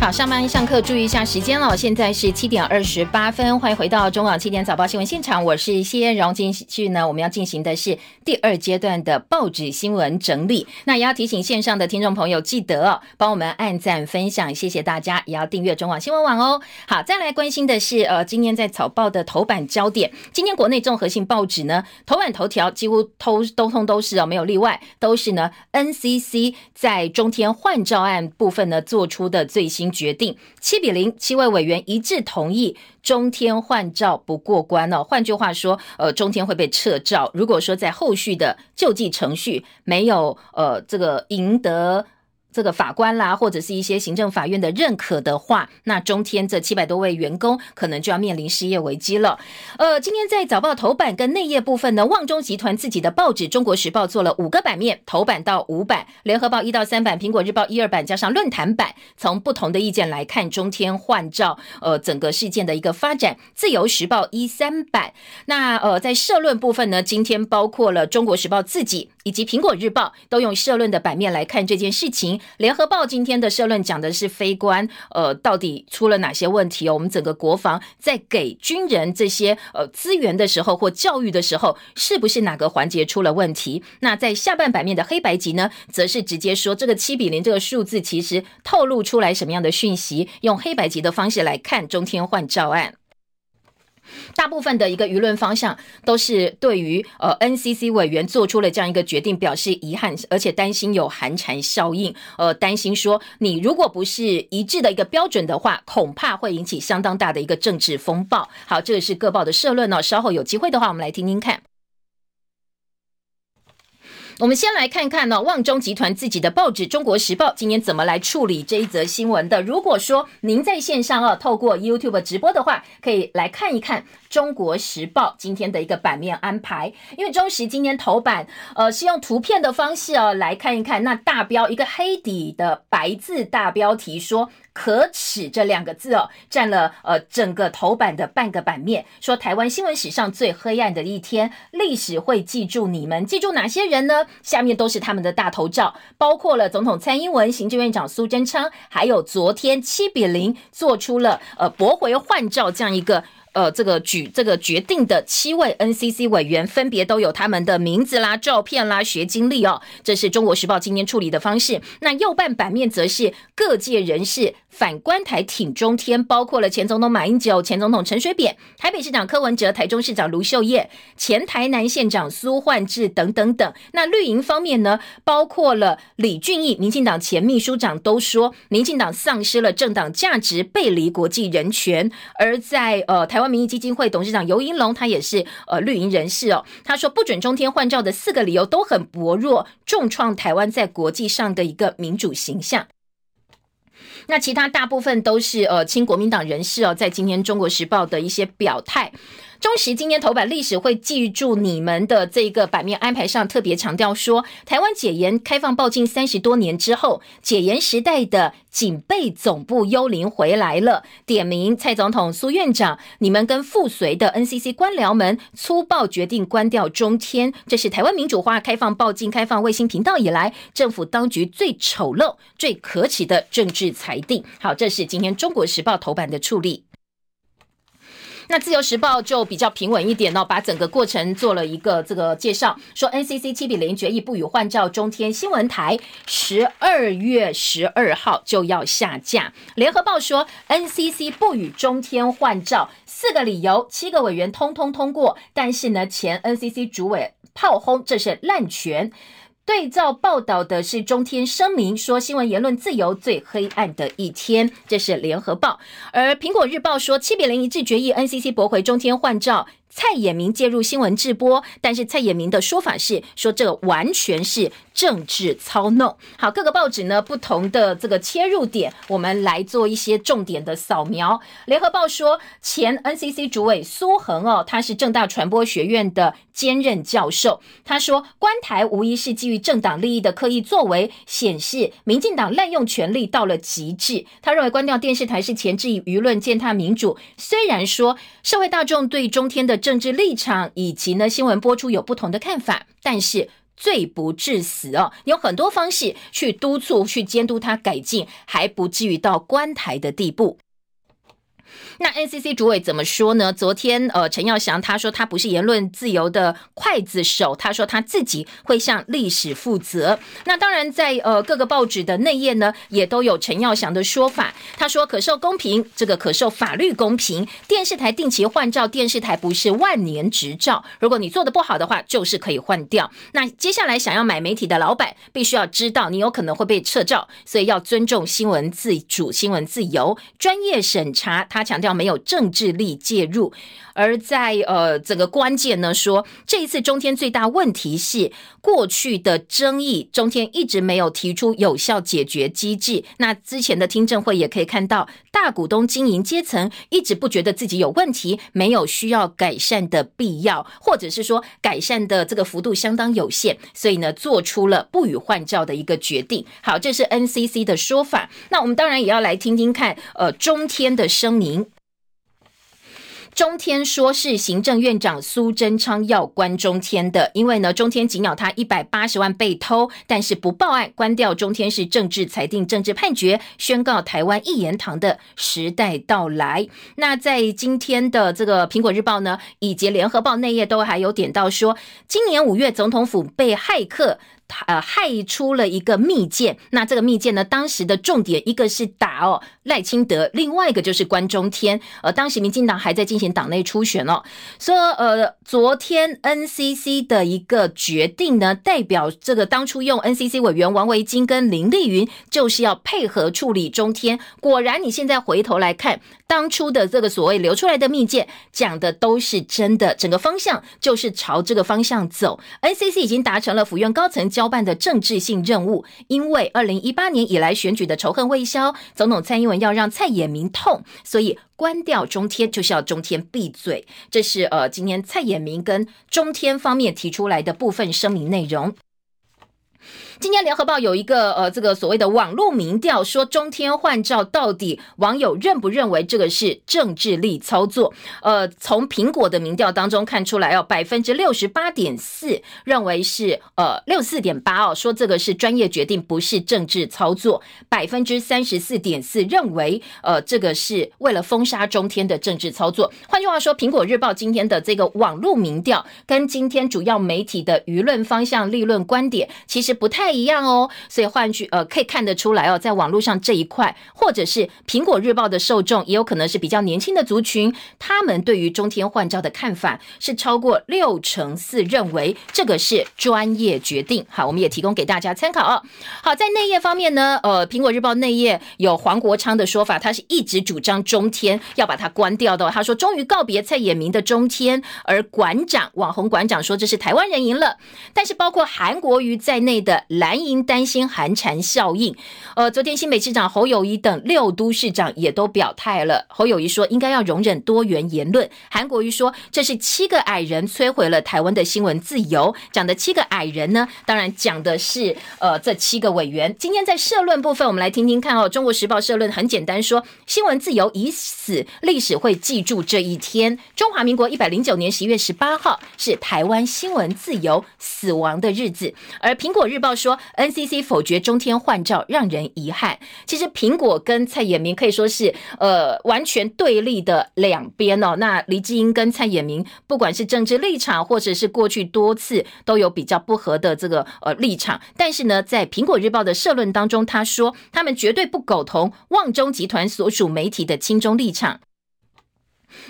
好，上班上课注意一下时间了，现在是七点二十八分，欢迎回到中广七点早报新闻现场，我是谢然后继续呢，我们要进行的是第二阶段的报纸新闻整理。那也要提醒线上的听众朋友，记得哦帮我们按赞分享，谢谢大家，也要订阅中广新闻网哦。好，再来关心的是，呃，今天在早报的头版焦点，今天国内综合性报纸呢，头版头条几乎都都通都是哦，没有例外，都是呢，NCC 在中天换照案部分呢做出的最新。决定七比零，七位委员一致同意中天换照不过关哦。换句话说，呃，中天会被撤照。如果说在后续的救济程序没有呃这个赢得。这个法官啦，或者是一些行政法院的认可的话，那中天这七百多位员工可能就要面临失业危机了。呃，今天在早报头版跟内页部分呢，旺中集团自己的报纸《中国时报》做了五个版面，头版到五版，联合报一到三版，苹果日报一二版，加上论坛版，从不同的意见来看中天换照，呃，整个事件的一个发展。自由时报一三版，那呃，在社论部分呢，今天包括了《中国时报》自己以及苹果日报都用社论的版面来看这件事情。联合报今天的社论讲的是非官，呃，到底出了哪些问题哦？我们整个国防在给军人这些呃资源的时候或教育的时候，是不是哪个环节出了问题？那在下半版面的黑白集呢，则是直接说这个七比零这个数字其实透露出来什么样的讯息？用黑白集的方式来看中天换照案。大部分的一个舆论方向都是对于呃 NCC 委员做出了这样一个决定表示遗憾，而且担心有寒蝉效应，呃，担心说你如果不是一致的一个标准的话，恐怕会引起相当大的一个政治风暴。好，这个是各报的社论哦，稍后有机会的话，我们来听听看。我们先来看看呢，旺中集团自己的报纸《中国时报》今天怎么来处理这一则新闻的。如果说您在线上啊，透过 YouTube 直播的话，可以来看一看《中国时报》今天的一个版面安排。因为中时今天头版，呃，是用图片的方式哦来看一看。那大标一个黑底的白字大标题说。可耻这两个字哦，占了呃整个头版的半个版面。说台湾新闻史上最黑暗的一天，历史会记住你们，记住哪些人呢？下面都是他们的大头照，包括了总统蔡英文、行政院长苏贞昌，还有昨天七比零做出了呃驳回换照这样一个。呃，这个举这个决定的七位 NCC 委员分别都有他们的名字啦、照片啦、学经历哦。这是中国时报今天处理的方式。那右半版面则是各界人士反观台挺中天，包括了前总统马英九、前总统陈水扁、台北市长柯文哲、台中市长卢秀燕、前台南县长苏焕智等等等。那绿营方面呢，包括了李俊毅，民进党前秘书长都说，民进党丧失了政党价值，背离国际人权。而在呃台。台湾民意基金会董事长尤英龙，他也是呃绿营人士哦。他说不准中天换照的四个理由都很薄弱，重创台湾在国际上的一个民主形象。那其他大部分都是呃亲国民党人士哦，在今天中国时报的一些表态。中时今天头版历史会记住你们的这个版面安排上特别强调说，台湾解严开放报禁三十多年之后，解严时代的警备总部幽灵回来了。点名蔡总统、苏院长，你们跟附随的 NCC 官僚们粗暴决定关掉中天，这是台湾民主化、开放报禁、开放卫星频道以来，政府当局最丑陋、最可耻的政治裁定。好，这是今天中国时报头版的处理。那自由时报就比较平稳一点哦，把整个过程做了一个这个介绍，说 NCC 七比零决议不予换照，中天新闻台十二月十二号就要下架。联合报说 NCC 不予中天换照，四个理由，七个委员通通通过，但是呢，前 NCC 主委炮轰这是滥权。对照报道的是中天声明说，新闻言论自由最黑暗的一天，这是联合报。而苹果日报说，七比零一致决议，NCC 驳回中天换照。蔡衍明介入新闻直播，但是蔡衍明的说法是说这完全是政治操弄。好，各个报纸呢不同的这个切入点，我们来做一些重点的扫描。联合报说，前 NCC 主委苏恒哦，他是正大传播学院的兼任教授，他说关台无疑是基于政党利益的刻意作为，显示民进党滥用权力到了极致。他认为关掉电视台是前置舆论践踏民主。虽然说社会大众对中天的政治立场以及呢新闻播出有不同的看法，但是罪不至死哦，有很多方式去督促、去监督他改进，还不至于到关台的地步。那 NCC 主委怎么说呢？昨天，呃，陈耀祥他说他不是言论自由的刽子手，他说他自己会向历史负责。那当然，在呃各个报纸的内页呢，也都有陈耀祥的说法。他说可受公平，这个可受法律公平。电视台定期换照，电视台不是万年执照。如果你做的不好的话，就是可以换掉。那接下来想要买媒体的老板，必须要知道你有可能会被撤照，所以要尊重新闻自主、新闻自由、专业审查。他他强调。没有政治力介入，而在呃整个关键呢，说这一次中天最大问题是过去的争议，中天一直没有提出有效解决机制。那之前的听证会也可以看到，大股东经营阶层一直不觉得自己有问题，没有需要改善的必要，或者是说改善的这个幅度相当有限，所以呢，做出了不予换照的一个决定。好，这是 NCC 的说法。那我们当然也要来听听看，呃，中天的声明。中天说是行政院长苏贞昌要关中天的，因为呢，中天紧咬他一百八十万被偷，但是不报案，关掉中天是政治裁定、政治判决，宣告台湾一言堂的时代到来。那在今天的这个苹果日报呢，以及联合报内页都还有点到说，今年五月总统府被骇客。呃，害出了一个密件。那这个密件呢，当时的重点一个是打哦赖清德，另外一个就是关中天。呃，当时民进党还在进行党内初选哦，说呃，昨天 NCC 的一个决定呢，代表这个当初用 NCC 委员王维金跟林丽云就是要配合处理中天。果然，你现在回头来看，当初的这个所谓流出来的密件讲的都是真的，整个方向就是朝这个方向走。NCC 已经达成了府院高层。交交办的政治性任务，因为二零一八年以来选举的仇恨未消，总统蔡英文要让蔡衍明痛，所以关掉中天就是要中天闭嘴。这是呃，今天蔡衍明跟中天方面提出来的部分声明内容。今天联合报有一个呃，这个所谓的网络民调，说中天换照到底网友认不认为这个是政治力操作？呃，从苹果的民调当中看出来哦，百分之六十八点四认为是呃六四点八哦，说这个是专业决定，不是政治操作。百分之三十四点四认为呃这个是为了封杀中天的政治操作。换句话说，苹果日报今天的这个网络民调跟今天主要媒体的舆论方向、立论观点其实不太。一样哦，所以换句呃，可以看得出来哦，在网络上这一块，或者是苹果日报的受众，也有可能是比较年轻的族群，他们对于中天换照的看法是超过六成四，认为这个是专业决定。好，我们也提供给大家参考哦。好，在内页方面呢，呃，苹果日报内页有黄国昌的说法，他是一直主张中天要把它关掉的。他说，终于告别蔡衍明的中天，而馆长网红馆长说这是台湾人赢了，但是包括韩国瑜在内的。蓝营担心寒蝉效应，呃，昨天新北市长侯友谊等六都市长也都表态了。侯友谊说，应该要容忍多元言论。韩国瑜说，这是七个矮人摧毁了台湾的新闻自由。讲的七个矮人呢，当然讲的是呃这七个委员。今天在社论部分，我们来听听看哦。中国时报社论很简单说，新闻自由已死，历史会记住这一天。中华民国一百零九年十一月十八号是台湾新闻自由死亡的日子，而苹果日报说。NCC 否决中天换照，让人遗憾。其实苹果跟蔡衍明可以说是呃完全对立的两边哦。那黎智英跟蔡衍明，不管是政治立场，或者是过去多次都有比较不合的这个呃立场。但是呢，在苹果日报的社论当中，他说他们绝对不苟同旺中集团所属媒体的亲中立场。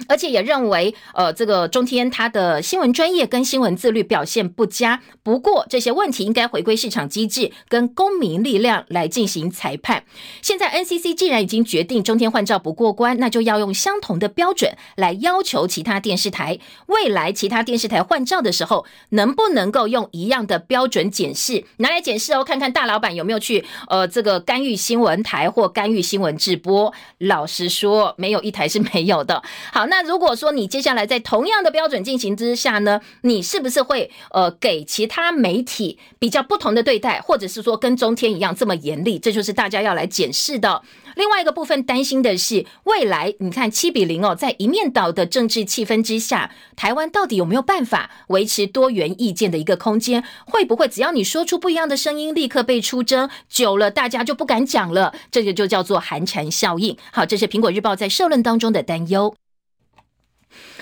而且也认为，呃，这个中天他的新闻专业跟新闻自律表现不佳。不过这些问题应该回归市场机制跟公民力量来进行裁判。现在 NCC 既然已经决定中天换照不过关，那就要用相同的标准来要求其他电视台。未来其他电视台换照的时候，能不能够用一样的标准检视，拿来检视哦，看看大老板有没有去呃这个干预新闻台或干预新闻直播。老实说，没有一台是没有的。好，那如果说你接下来在同样的标准进行之下呢，你是不是会呃给其他媒体比较不同的对待，或者是说跟中天一样这么严厉？这就是大家要来检视的。另外一个部分担心的是，未来你看七比零哦，在一面倒的政治气氛之下，台湾到底有没有办法维持多元意见的一个空间？会不会只要你说出不一样的声音，立刻被出征？久了大家就不敢讲了，这个就叫做寒蝉效应。好，这是苹果日报在社论当中的担忧。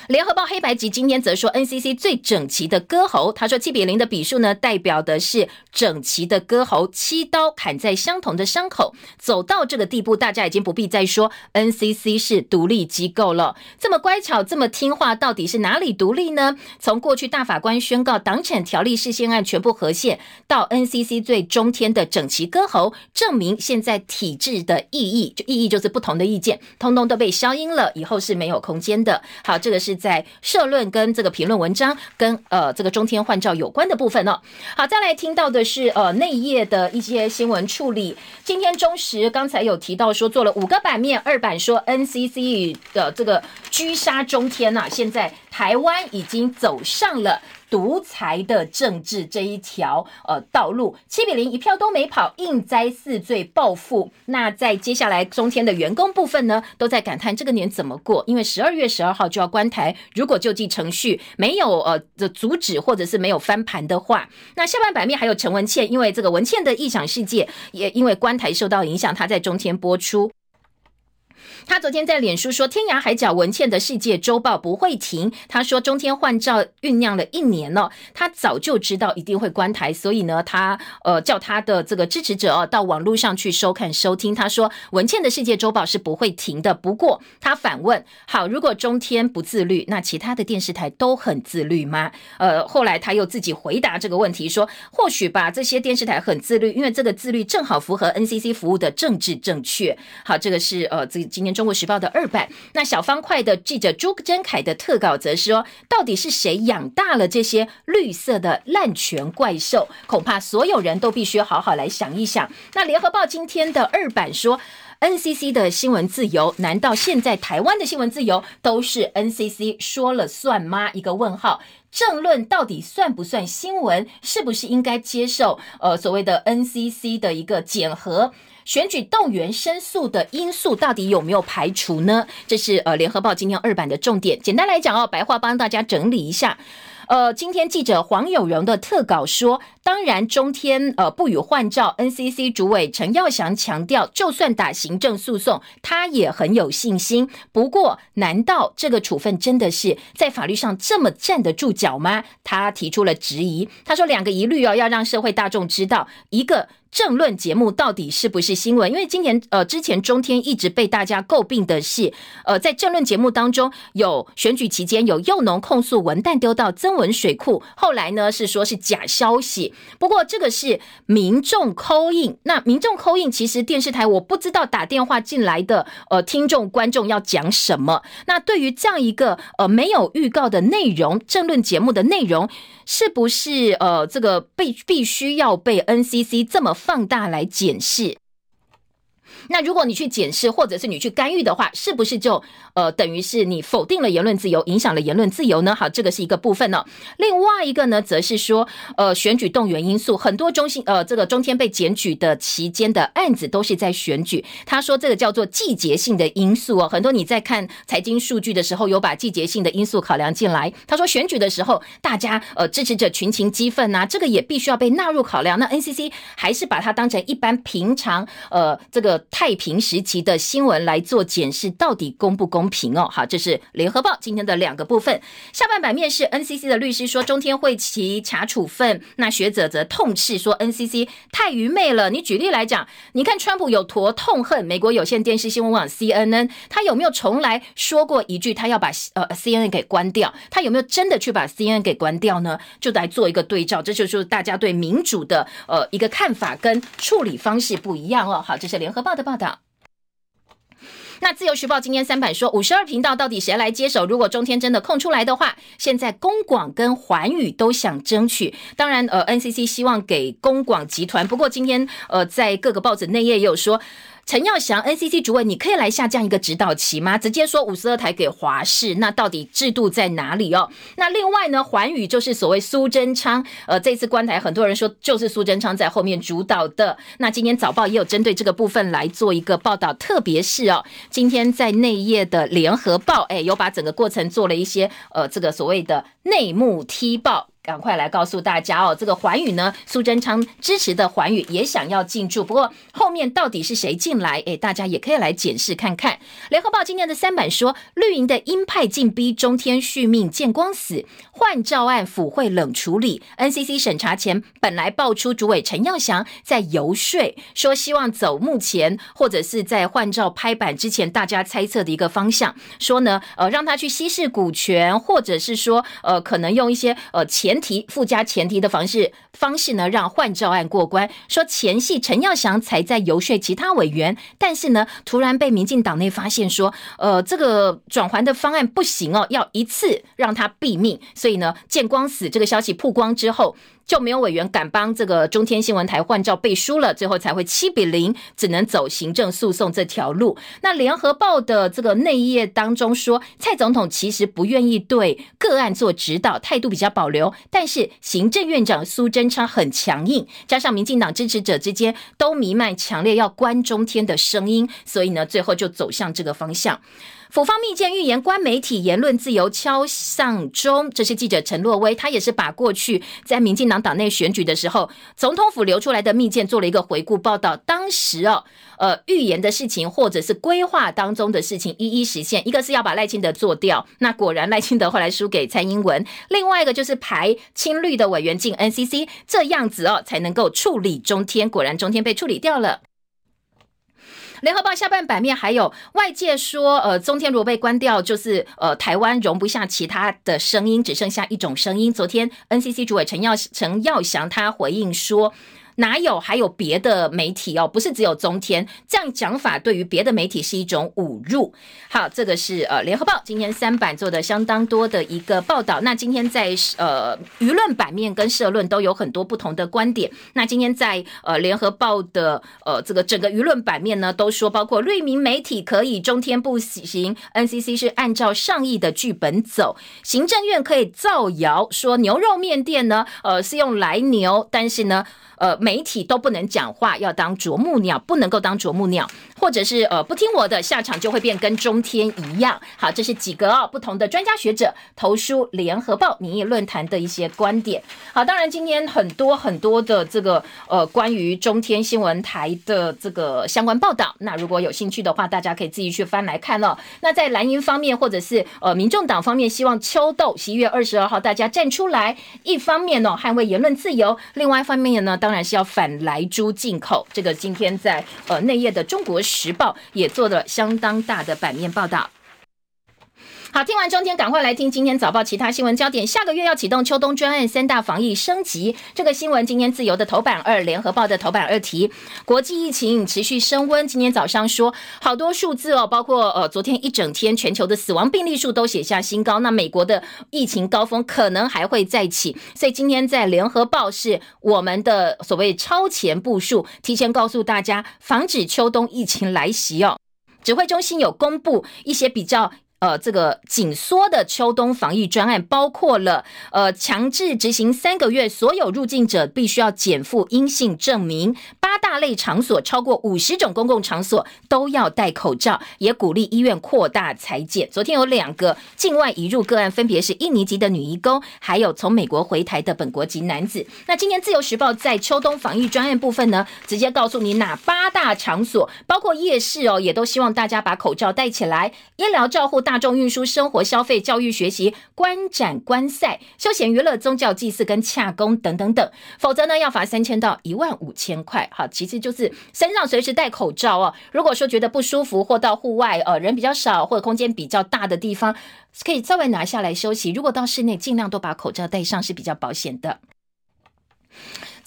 联合报黑白集今天则说，NCC 最整齐的割喉。他说，七比零的比数呢，代表的是整齐的割喉，七刀砍在相同的伤口。走到这个地步，大家已经不必再说 NCC 是独立机构了。这么乖巧，这么听话，到底是哪里独立呢？从过去大法官宣告党产条例事先案全部核宪，到 NCC 最中天的整齐割喉，证明现在体制的意义，就意义就是不同的意见，通通都被消音了，以后是没有空间的。好，这个是。在社论跟这个评论文章跟呃这个中天换照有关的部分哦。好，再来听到的是呃内页的一些新闻处理。今天中时刚才有提到说做了五个版面，二版说 NCC 的这个狙杀中天呐，现在台湾已经走上了独裁的政治这一条呃道路。七比零一票都没跑，硬栽四罪报复。那在接下来中天的员工部分呢，都在感叹这个年怎么过？因为十二月十二号就要关台，如果救济程序没有呃的阻止或者是没有翻盘的话，那下半版面还有陈文茜，因为这个文茜的异想世界也因为关台受到影响，她在中天播出。他昨天在脸书说：“天涯海角文茜的世界周报不会停。”他说：“中天换照酝酿了一年了，他早就知道一定会关台，所以呢，他呃叫他的这个支持者哦到网络上去收看收听。他说文茜的世界周报是不会停的。不过他反问：好，如果中天不自律，那其他的电视台都很自律吗？呃，后来他又自己回答这个问题说：或许吧，这些电视台很自律，因为这个自律正好符合 NCC 服务的政治正确。好，这个是呃这今天。”中国时报的二版，那小方块的记者朱贞凯的特稿则说，到底是谁养大了这些绿色的滥权怪兽？恐怕所有人都必须好好来想一想。那联合报今天的二版说，NCC 的新闻自由，难道现在台湾的新闻自由都是 NCC 说了算吗？一个问号。政论到底算不算新闻？是不是应该接受呃所谓的 NCC 的一个检核？选举动员申诉的因素到底有没有排除呢？这是呃联合报今天二版的重点。简单来讲哦，白话帮大家整理一下。呃，今天记者黄有荣的特稿说，当然中天呃不予换照，NCC 主委陈耀祥强调，就算打行政诉讼，他也很有信心。不过，难道这个处分真的是在法律上这么站得住脚吗？他提出了质疑。他说两个疑虑哦，要让社会大众知道一个。政论节目到底是不是新闻？因为今年呃之前中天一直被大家诟病的是，呃在政论节目当中有选举期间有幼农控诉文旦丢到增文水库，后来呢是说是假消息。不过这个是民众扣印，那民众扣印其实电视台我不知道打电话进来的呃听众观众要讲什么。那对于这样一个呃没有预告的内容，政论节目的内容。是不是呃，这个被必须要被 NCC 这么放大来检视？那如果你去检视，或者是你去干预的话，是不是就呃等于是你否定了言论自由，影响了言论自由呢？好，这个是一个部分呢。另外一个呢，则是说呃选举动员因素，很多中心呃这个中天被检举的期间的案子都是在选举。他说这个叫做季节性的因素哦，很多你在看财经数据的时候有把季节性的因素考量进来。他说选举的时候大家呃支持者群情激愤呐，这个也必须要被纳入考量。那 NCC 还是把它当成一般平常呃这个。太平时期的新闻来做检视，到底公不公平哦？好，这是联合报今天的两个部分。下半版面是 NCC 的律师说中天会其查处分，那学者则痛斥说 NCC 太愚昧了。你举例来讲，你看川普有多痛恨美国有线电视新闻网 CNN，他有没有从来说过一句他要把呃 CNN 给关掉？他有没有真的去把 CNN 给关掉呢？就来做一个对照，这就是大家对民主的呃一个看法跟处理方式不一样哦。好，这是联合报的。报道。那自由时报今天三版说，五十二频道到底谁来接手？如果中天真的空出来的话，现在公广跟环宇都想争取。当然，呃，NCC 希望给公广集团。不过今天，呃，在各个报纸内页也有说。陈耀祥，NCC 主委，你可以来下降一个指导期吗？直接说五十二台给华视，那到底制度在哪里哦？那另外呢，环宇就是所谓苏贞昌，呃，这次关台很多人说就是苏贞昌在后面主导的。那今天早报也有针对这个部分来做一个报道，特别是哦，今天在内页的联合报，哎，有把整个过程做了一些呃，这个所谓的内幕踢爆。赶快来告诉大家哦，这个环宇呢，苏贞昌支持的环宇也想要进驻，不过后面到底是谁进来？哎，大家也可以来检视看看。联合报今天的三版说，绿营的鹰派进逼中天续命见光死，换照案府会冷处理。NCC 审查前本来爆出主委陈耀祥在游说，说希望走目前或者是在换照拍板之前大家猜测的一个方向，说呢，呃，让他去稀释股权，或者是说，呃，可能用一些呃钱。提附加前提的方式方式呢，让换照案过关。说前戏陈耀祥才在游说其他委员，但是呢，突然被民进党内发现说，呃，这个转还的方案不行哦，要一次让他毙命。所以呢，见光死这个消息曝光之后。就没有委员敢帮这个中天新闻台换照背书了，最后才会七比零，只能走行政诉讼这条路。那联合报的这个内页当中说，蔡总统其实不愿意对个案做指导，态度比较保留，但是行政院长苏贞昌很强硬，加上民进党支持者之间都弥漫强烈要关中天的声音，所以呢，最后就走向这个方向。府方密件预言，官媒体言论自由敲上钟。这是记者陈洛威，他也是把过去在民进党党内选举的时候，总统府流出来的密件做了一个回顾报道。当时哦，呃，预言的事情或者是规划当中的事情一一实现。一个是要把赖清德做掉，那果然赖清德后来输给蔡英文。另外一个就是排青绿的委员进 NCC，这样子哦才能够处理中天。果然中天被处理掉了。联合报下半版面还有外界说，呃，中天如被关掉，就是呃，台湾容不下其他的声音，只剩下一种声音。昨天 NCC 主委陈耀陈耀祥他回应说。哪有还有别的媒体哦？不是只有中天这样讲法，对于别的媒体是一种侮辱。好，这个是呃联合报今天三版做的相当多的一个报道。那今天在呃舆论版面跟社论都有很多不同的观点。那今天在呃联合报的呃这个整个舆论版面呢，都说包括绿民媒体可以中天不行，NCC 是按照上亿的剧本走，行政院可以造谣说牛肉面店呢呃是用来牛，但是呢。呃，媒体都不能讲话，要当啄木鸟，不能够当啄木鸟，或者是呃不听我的，下场就会变跟中天一样。好，这是几个哦不同的专家学者投书联合报民意论坛的一些观点。好，当然今天很多很多的这个呃关于中天新闻台的这个相关报道，那如果有兴趣的话，大家可以自己去翻来看哦。那在蓝营方面，或者是呃民众党方面，希望秋豆十一月二十二号大家站出来，一方面呢捍卫言论自由，另外一方面呢。当然是要要反莱猪进口，这个今天在呃内页的《中国时报》也做了相当大的版面报道。好，听完中天，赶快来听今天早报其他新闻焦点。下个月要启动秋冬专案，三大防疫升级。这个新闻今天自由的头版二，联合报的头版二题。国际疫情持续升温，今天早上说好多数字哦，包括呃昨天一整天全球的死亡病例数都写下新高。那美国的疫情高峰可能还会再起，所以今天在联合报是我们的所谓超前部署，提前告诉大家防止秋冬疫情来袭哦。指挥中心有公布一些比较。呃，这个紧缩的秋冬防疫专案包括了呃，强制执行三个月，所有入境者必须要减负阴性证明。八大类场所超过五十种公共场所都要戴口罩，也鼓励医院扩大裁剪。昨天有两个境外移入个案，分别是印尼籍的女移工，还有从美国回台的本国籍男子。那今天自由时报在秋冬防疫专案部分呢，直接告诉你哪八大场所，包括夜市哦，也都希望大家把口罩戴起来。医疗照护。大众运输、生活消费、教育学习、观展观赛、休闲娱乐、宗教祭祀跟洽公等等等，否则呢要罚三千到一万五千块。好，其次就是身上随时戴口罩哦。如果说觉得不舒服，或到户外呃人比较少或者空间比较大的地方，可以稍微拿下来休息。如果到室内，尽量都把口罩戴上是比较保险的。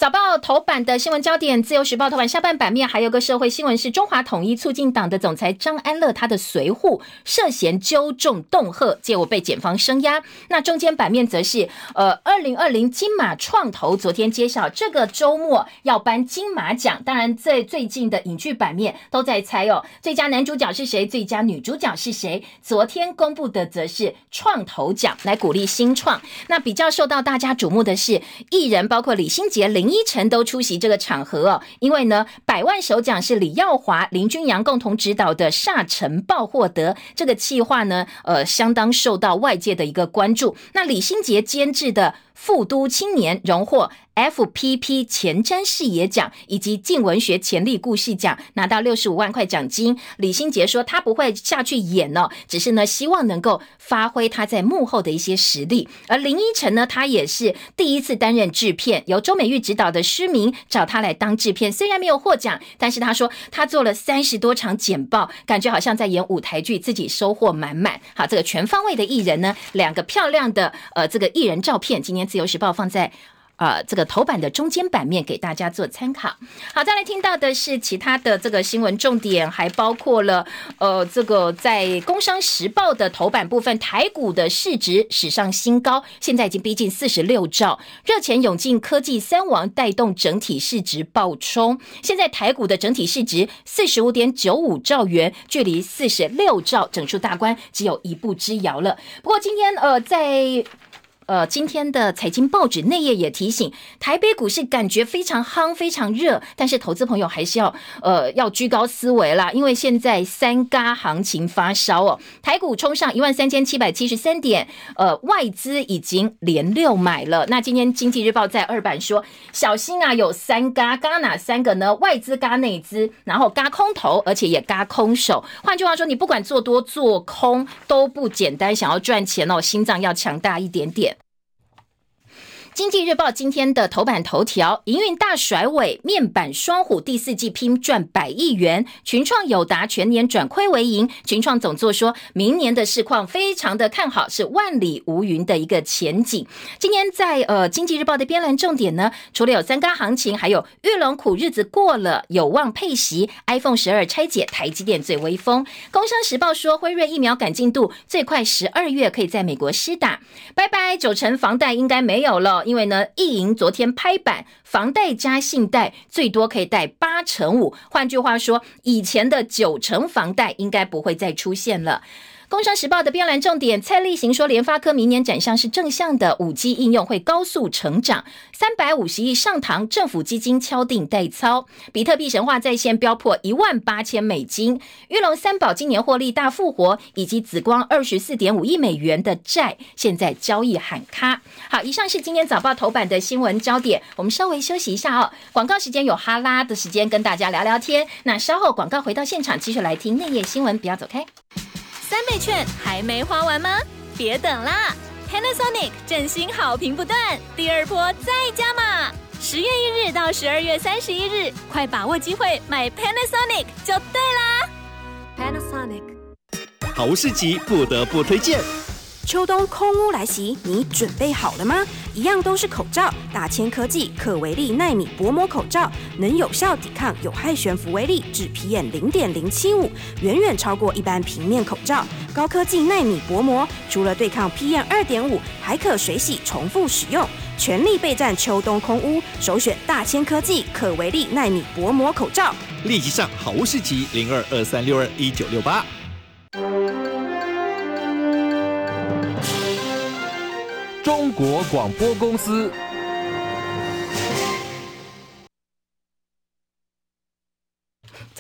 早报头版的新闻焦点，《自由时报》头版下半版面还有个社会新闻，是中华统一促进党的总裁张安乐，他的随扈涉嫌纠众恫吓，结果被检方声押。那中间版面则是，呃，二零二零金马创投昨天揭晓，这个周末要颁金马奖。当然，在最近的影剧版面都在猜哦，最佳男主角是谁，最佳女主角是谁。昨天公布的则是创投奖，来鼓励新创。那比较受到大家瞩目的是艺人，包括李心洁、林。一成都出席这个场合哦，因为呢，百万首奖是李耀华、林君阳共同指导的《沙尘暴》获得这个计划呢，呃，相当受到外界的一个关注。那李心洁监制的。富都青年荣获 FPP 前瞻视野奖以及静文学潜力故事奖，拿到六十五万块奖金。李心洁说，他不会下去演哦，只是呢，希望能够发挥他在幕后的一些实力。而林依晨呢，他也是第一次担任制片，由周美玉执导的《失明》，找他来当制片，虽然没有获奖，但是他说他做了三十多场简报，感觉好像在演舞台剧，自己收获满满。好，这个全方位的艺人呢，两个漂亮的呃这个艺人照片，今天。自由时报放在呃这个头版的中间版面给大家做参考。好，再来听到的是其他的这个新闻重点，还包括了呃这个在《工商时报》的头版部分，台股的市值史上新高，现在已经逼近四十六兆，热钱涌进科技三王，带动整体市值暴冲。现在台股的整体市值四十五点九五兆元，距离四十六兆整数大关只有一步之遥了。不过今天呃在。呃，今天的财经报纸内页也提醒，台北股市感觉非常夯、非常热，但是投资朋友还是要呃要居高思维啦，因为现在三嘎行情发烧哦，台股冲上一万三千七百七十三点，呃，外资已经连六买了。那今天经济日报在二版说，小心啊，有三嘎，嘎哪三个呢？外资嘎内资，然后嘎空头，而且也嘎空手。换句话说，你不管做多做空都不简单，想要赚钱哦，心脏要强大一点点。经济日报今天的头版头条：营运大甩尾，面板双虎第四季拼赚百亿元，群创友达全年转亏为盈。群创总座说明年的市况非常的看好，是万里无云的一个前景。今天在呃经济日报的编栏重点呢，除了有三高行情，还有玉龙苦日子过了，有望配息。iPhone 十二拆解，台积电最威风。工商时报说辉瑞疫苗赶进度最快十二月可以在美国施打。拜拜，九成房贷应该没有了。因为呢，意银昨天拍板，房贷加信贷最多可以贷八成五。换句话说，以前的九成房贷应该不会再出现了。工商时报的标栏重点，蔡立行说，联发科明年展向是正向的，五 G 应用会高速成长，三百五十亿上堂，政府基金敲定代操，比特币神话在线飙破一万八千美金，玉龙三宝今年获利大复活，以及紫光二十四点五亿美元的债，现在交易喊卡。好，以上是今天早报头版的新闻焦点，我们稍微休息一下哦，广告时间有哈拉的时间跟大家聊聊天，那稍后广告回到现场，继续来听内页新闻，不要走开。三倍券还没花完吗？别等啦！Panasonic 振兴好评不断，第二波再加码！十月一日到十二月三十一日，快把握机会买 Panasonic 就对啦！Panasonic 好物市集不得不推荐。秋冬空屋来袭，你准备好了吗？一样都是口罩，大千科技可维力纳米薄膜口罩，能有效抵抗有害悬浮微粒至 PM 零点零七五，远远超过一般平面口罩。高科技纳米薄膜，除了对抗 PM 二点五，还可水洗重复使用，全力备战秋冬空污。首选大千科技可维力纳米薄膜口罩。立即上好物市集零二二三六二一九六八。中国广播公司。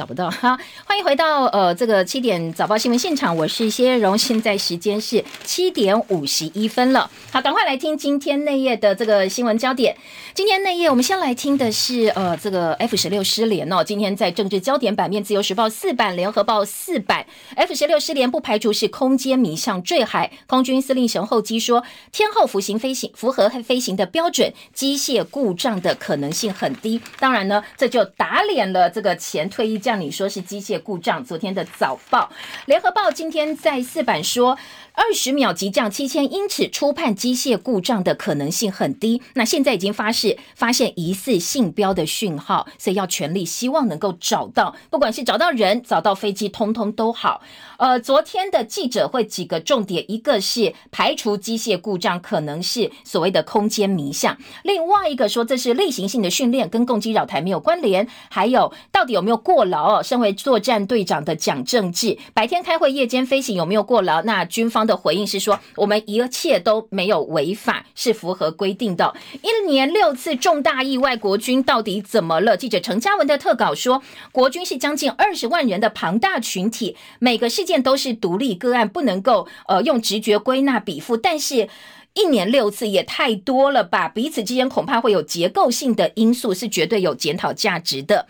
找不到 哈，欢迎回到呃这个七点早报新闻现场，我是谢荣，现在时间是七点五十一分了。好，赶快来听今天内页的这个新闻焦点。今天内页我们先来听的是呃这个 F 十六失联哦，今天在政治焦点版面，自由时报四版，联合报四版，F 十六失联不排除是空间迷向坠海。空军司令神后基说，天后服行飞行符合飞行的标准，机械故障的可能性很低。当然呢，这就打脸了这个前退役。像你说是机械故障，昨天的早报，联合报今天在四版说。二十秒急降七千英尺，初判机械故障的可能性很低。那现在已经发誓发现疑似信标的讯号，所以要全力希望能够找到，不管是找到人、找到飞机，通通都好。呃，昨天的记者会几个重点，一个是排除机械故障可能是所谓的空间迷向，另外一个说这是例行性的训练，跟攻击扰台没有关联。还有到底有没有过劳？身为作战队长的蒋正志，白天开会，夜间飞行有没有过劳？那军方。的回应是说，我们一切都没有违法，是符合规定的。一年六次重大意外，国军到底怎么了？记者陈嘉文的特稿说，国军是将近二十万人的庞大群体，每个事件都是独立个案，不能够呃用直觉归纳比附。但是，一年六次也太多了吧？彼此之间恐怕会有结构性的因素，是绝对有检讨价值的。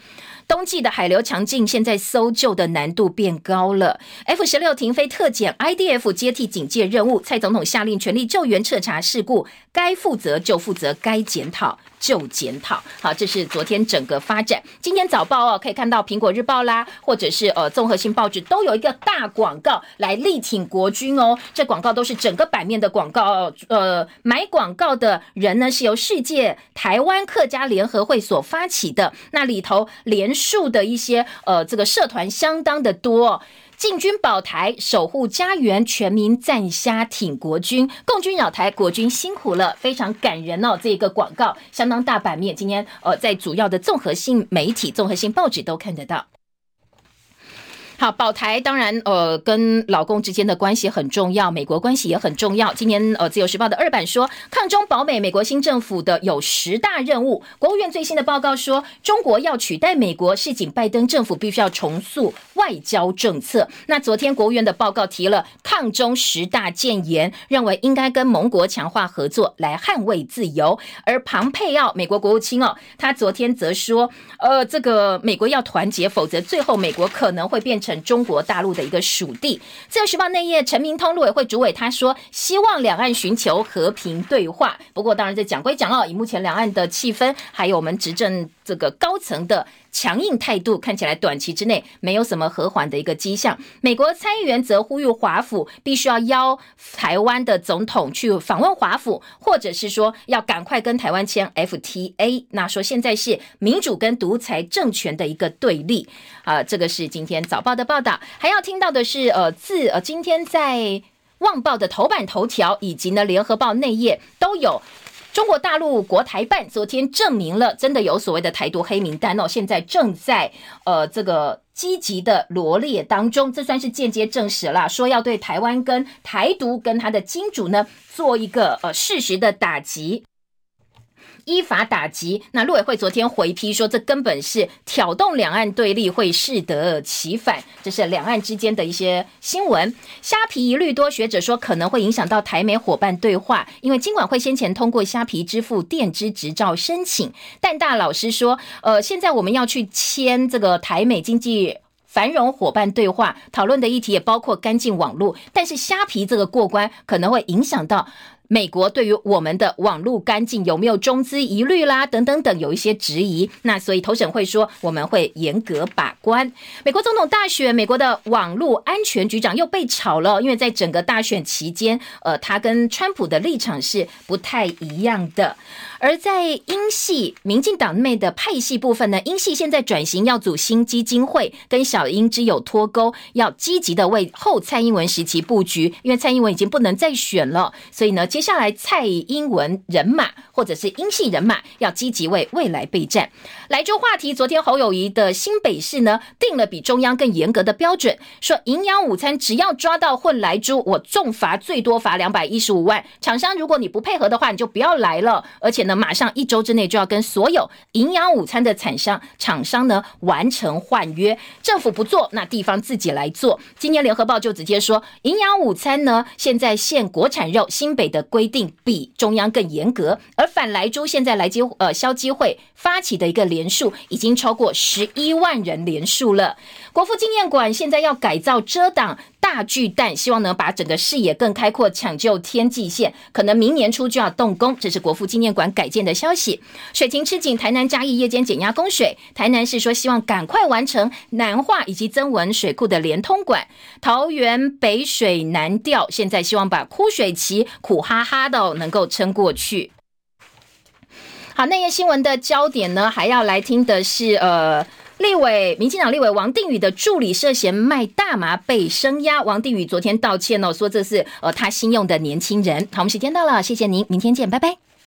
冬季的海流强劲，现在搜救的难度变高了。F 十六停飞特检，IDF 接替警戒任务。蔡总统下令全力救援彻查事故，该负责就负责，该检讨就检讨。好，这是昨天整个发展。今天早报哦，可以看到苹果日报啦，或者是呃综合性报纸都有一个大广告来力挺国军哦。这广告都是整个版面的广告，呃买广告的人呢是由世界台湾客家联合会所发起的，那里头连数的一些呃这个社团相当的多。进军保台，守护家园，全民赞虾挺国军，共军扰台，国军辛苦了，非常感人哦！这个广告相当大版面，今天呃在主要的综合性媒体、综合性报纸都看得到。好，保台当然，呃，跟老公之间的关系很重要，美国关系也很重要。今年，呃，《自由时报》的二版说，抗中保美，美国新政府的有十大任务。国务院最新的报告说，中国要取代美国，是仅拜登政府必须要重塑外交政策。那昨天国务院的报告提了抗中十大谏言，认为应该跟盟国强化合作来捍卫自由。而庞佩奥，美国国务卿哦，他昨天则说，呃，这个美国要团结，否则最后美国可能会变成。中国大陆的一个属地。自由时报内页，陈明通陆委会主委他说，希望两岸寻求和平对话。不过，当然这讲归讲哦，以目前两岸的气氛，还有我们执政这个高层的。强硬态度看起来短期之内没有什么和缓的一个迹象。美国参议员则呼吁华府必须要邀台湾的总统去访问华府，或者是说要赶快跟台湾签 FTA。那说现在是民主跟独裁政权的一个对立啊，这个是今天早报的报道。还要听到的是，呃，自呃今天在旺报的头版头条以及呢联合报内页都有。中国大陆国台办昨天证明了，真的有所谓的台独黑名单哦，现在正在呃这个积极的罗列当中，这算是间接证实了，说要对台湾跟台独跟他的金主呢做一个呃事实的打击。依法打击。那陆委会昨天回批说，这根本是挑动两岸对立，会适得其反。这是两岸之间的一些新闻。虾皮一律多学者说，可能会影响到台美伙伴对话，因为经管会先前通过虾皮支付电支执照申请。但大老师说，呃，现在我们要去签这个台美经济繁荣伙伴对话，讨论的议题也包括干净网络，但是虾皮这个过关可能会影响到。美国对于我们的网络干净有没有中资疑虑啦？等等等，有一些质疑。那所以投审会说我们会严格把关。美国总统大选，美国的网络安全局长又被炒了，因为在整个大选期间，呃，他跟川普的立场是不太一样的。而在英系民进党内的派系部分呢，英系现在转型要组新基金会，跟小英之友脱钩，要积极的为后蔡英文时期布局，因为蔡英文已经不能再选了，所以呢，接接下来蔡英文人马或者是英系人马要积极为未来备战。来州话题，昨天侯友谊的新北市呢定了比中央更严格的标准，说营养午餐只要抓到混来猪，我重罚最多罚两百一十五万，厂商如果你不配合的话，你就不要来了，而且呢。马上一周之内就要跟所有营养午餐的产商厂商呢完成换约，政府不做，那地方自己来做。今天联合报就直接说，营养午餐呢现在限国产肉，新北的规定比中央更严格，而反莱州现在来机呃消基会发起的一个联数已经超过十一万人联数了。国父纪念馆现在要改造遮挡。大巨蛋希望能把整个视野更开阔，抢救天际线，可能明年初就要动工。这是国父纪念馆改建的消息。水情吃紧，台南嘉义夜间减压供水。台南市说希望赶快完成南化以及增文水库的连通管。桃园北水南调，现在希望把枯水期苦哈哈的能够撑过去。好，那页新闻的焦点呢，还要来听的是呃。立委，民进党立委王定宇的助理涉嫌卖大麻被声押，王定宇昨天道歉哦，说这是呃他新用的年轻人。好，我们时间到了，谢谢您，明天见，拜拜。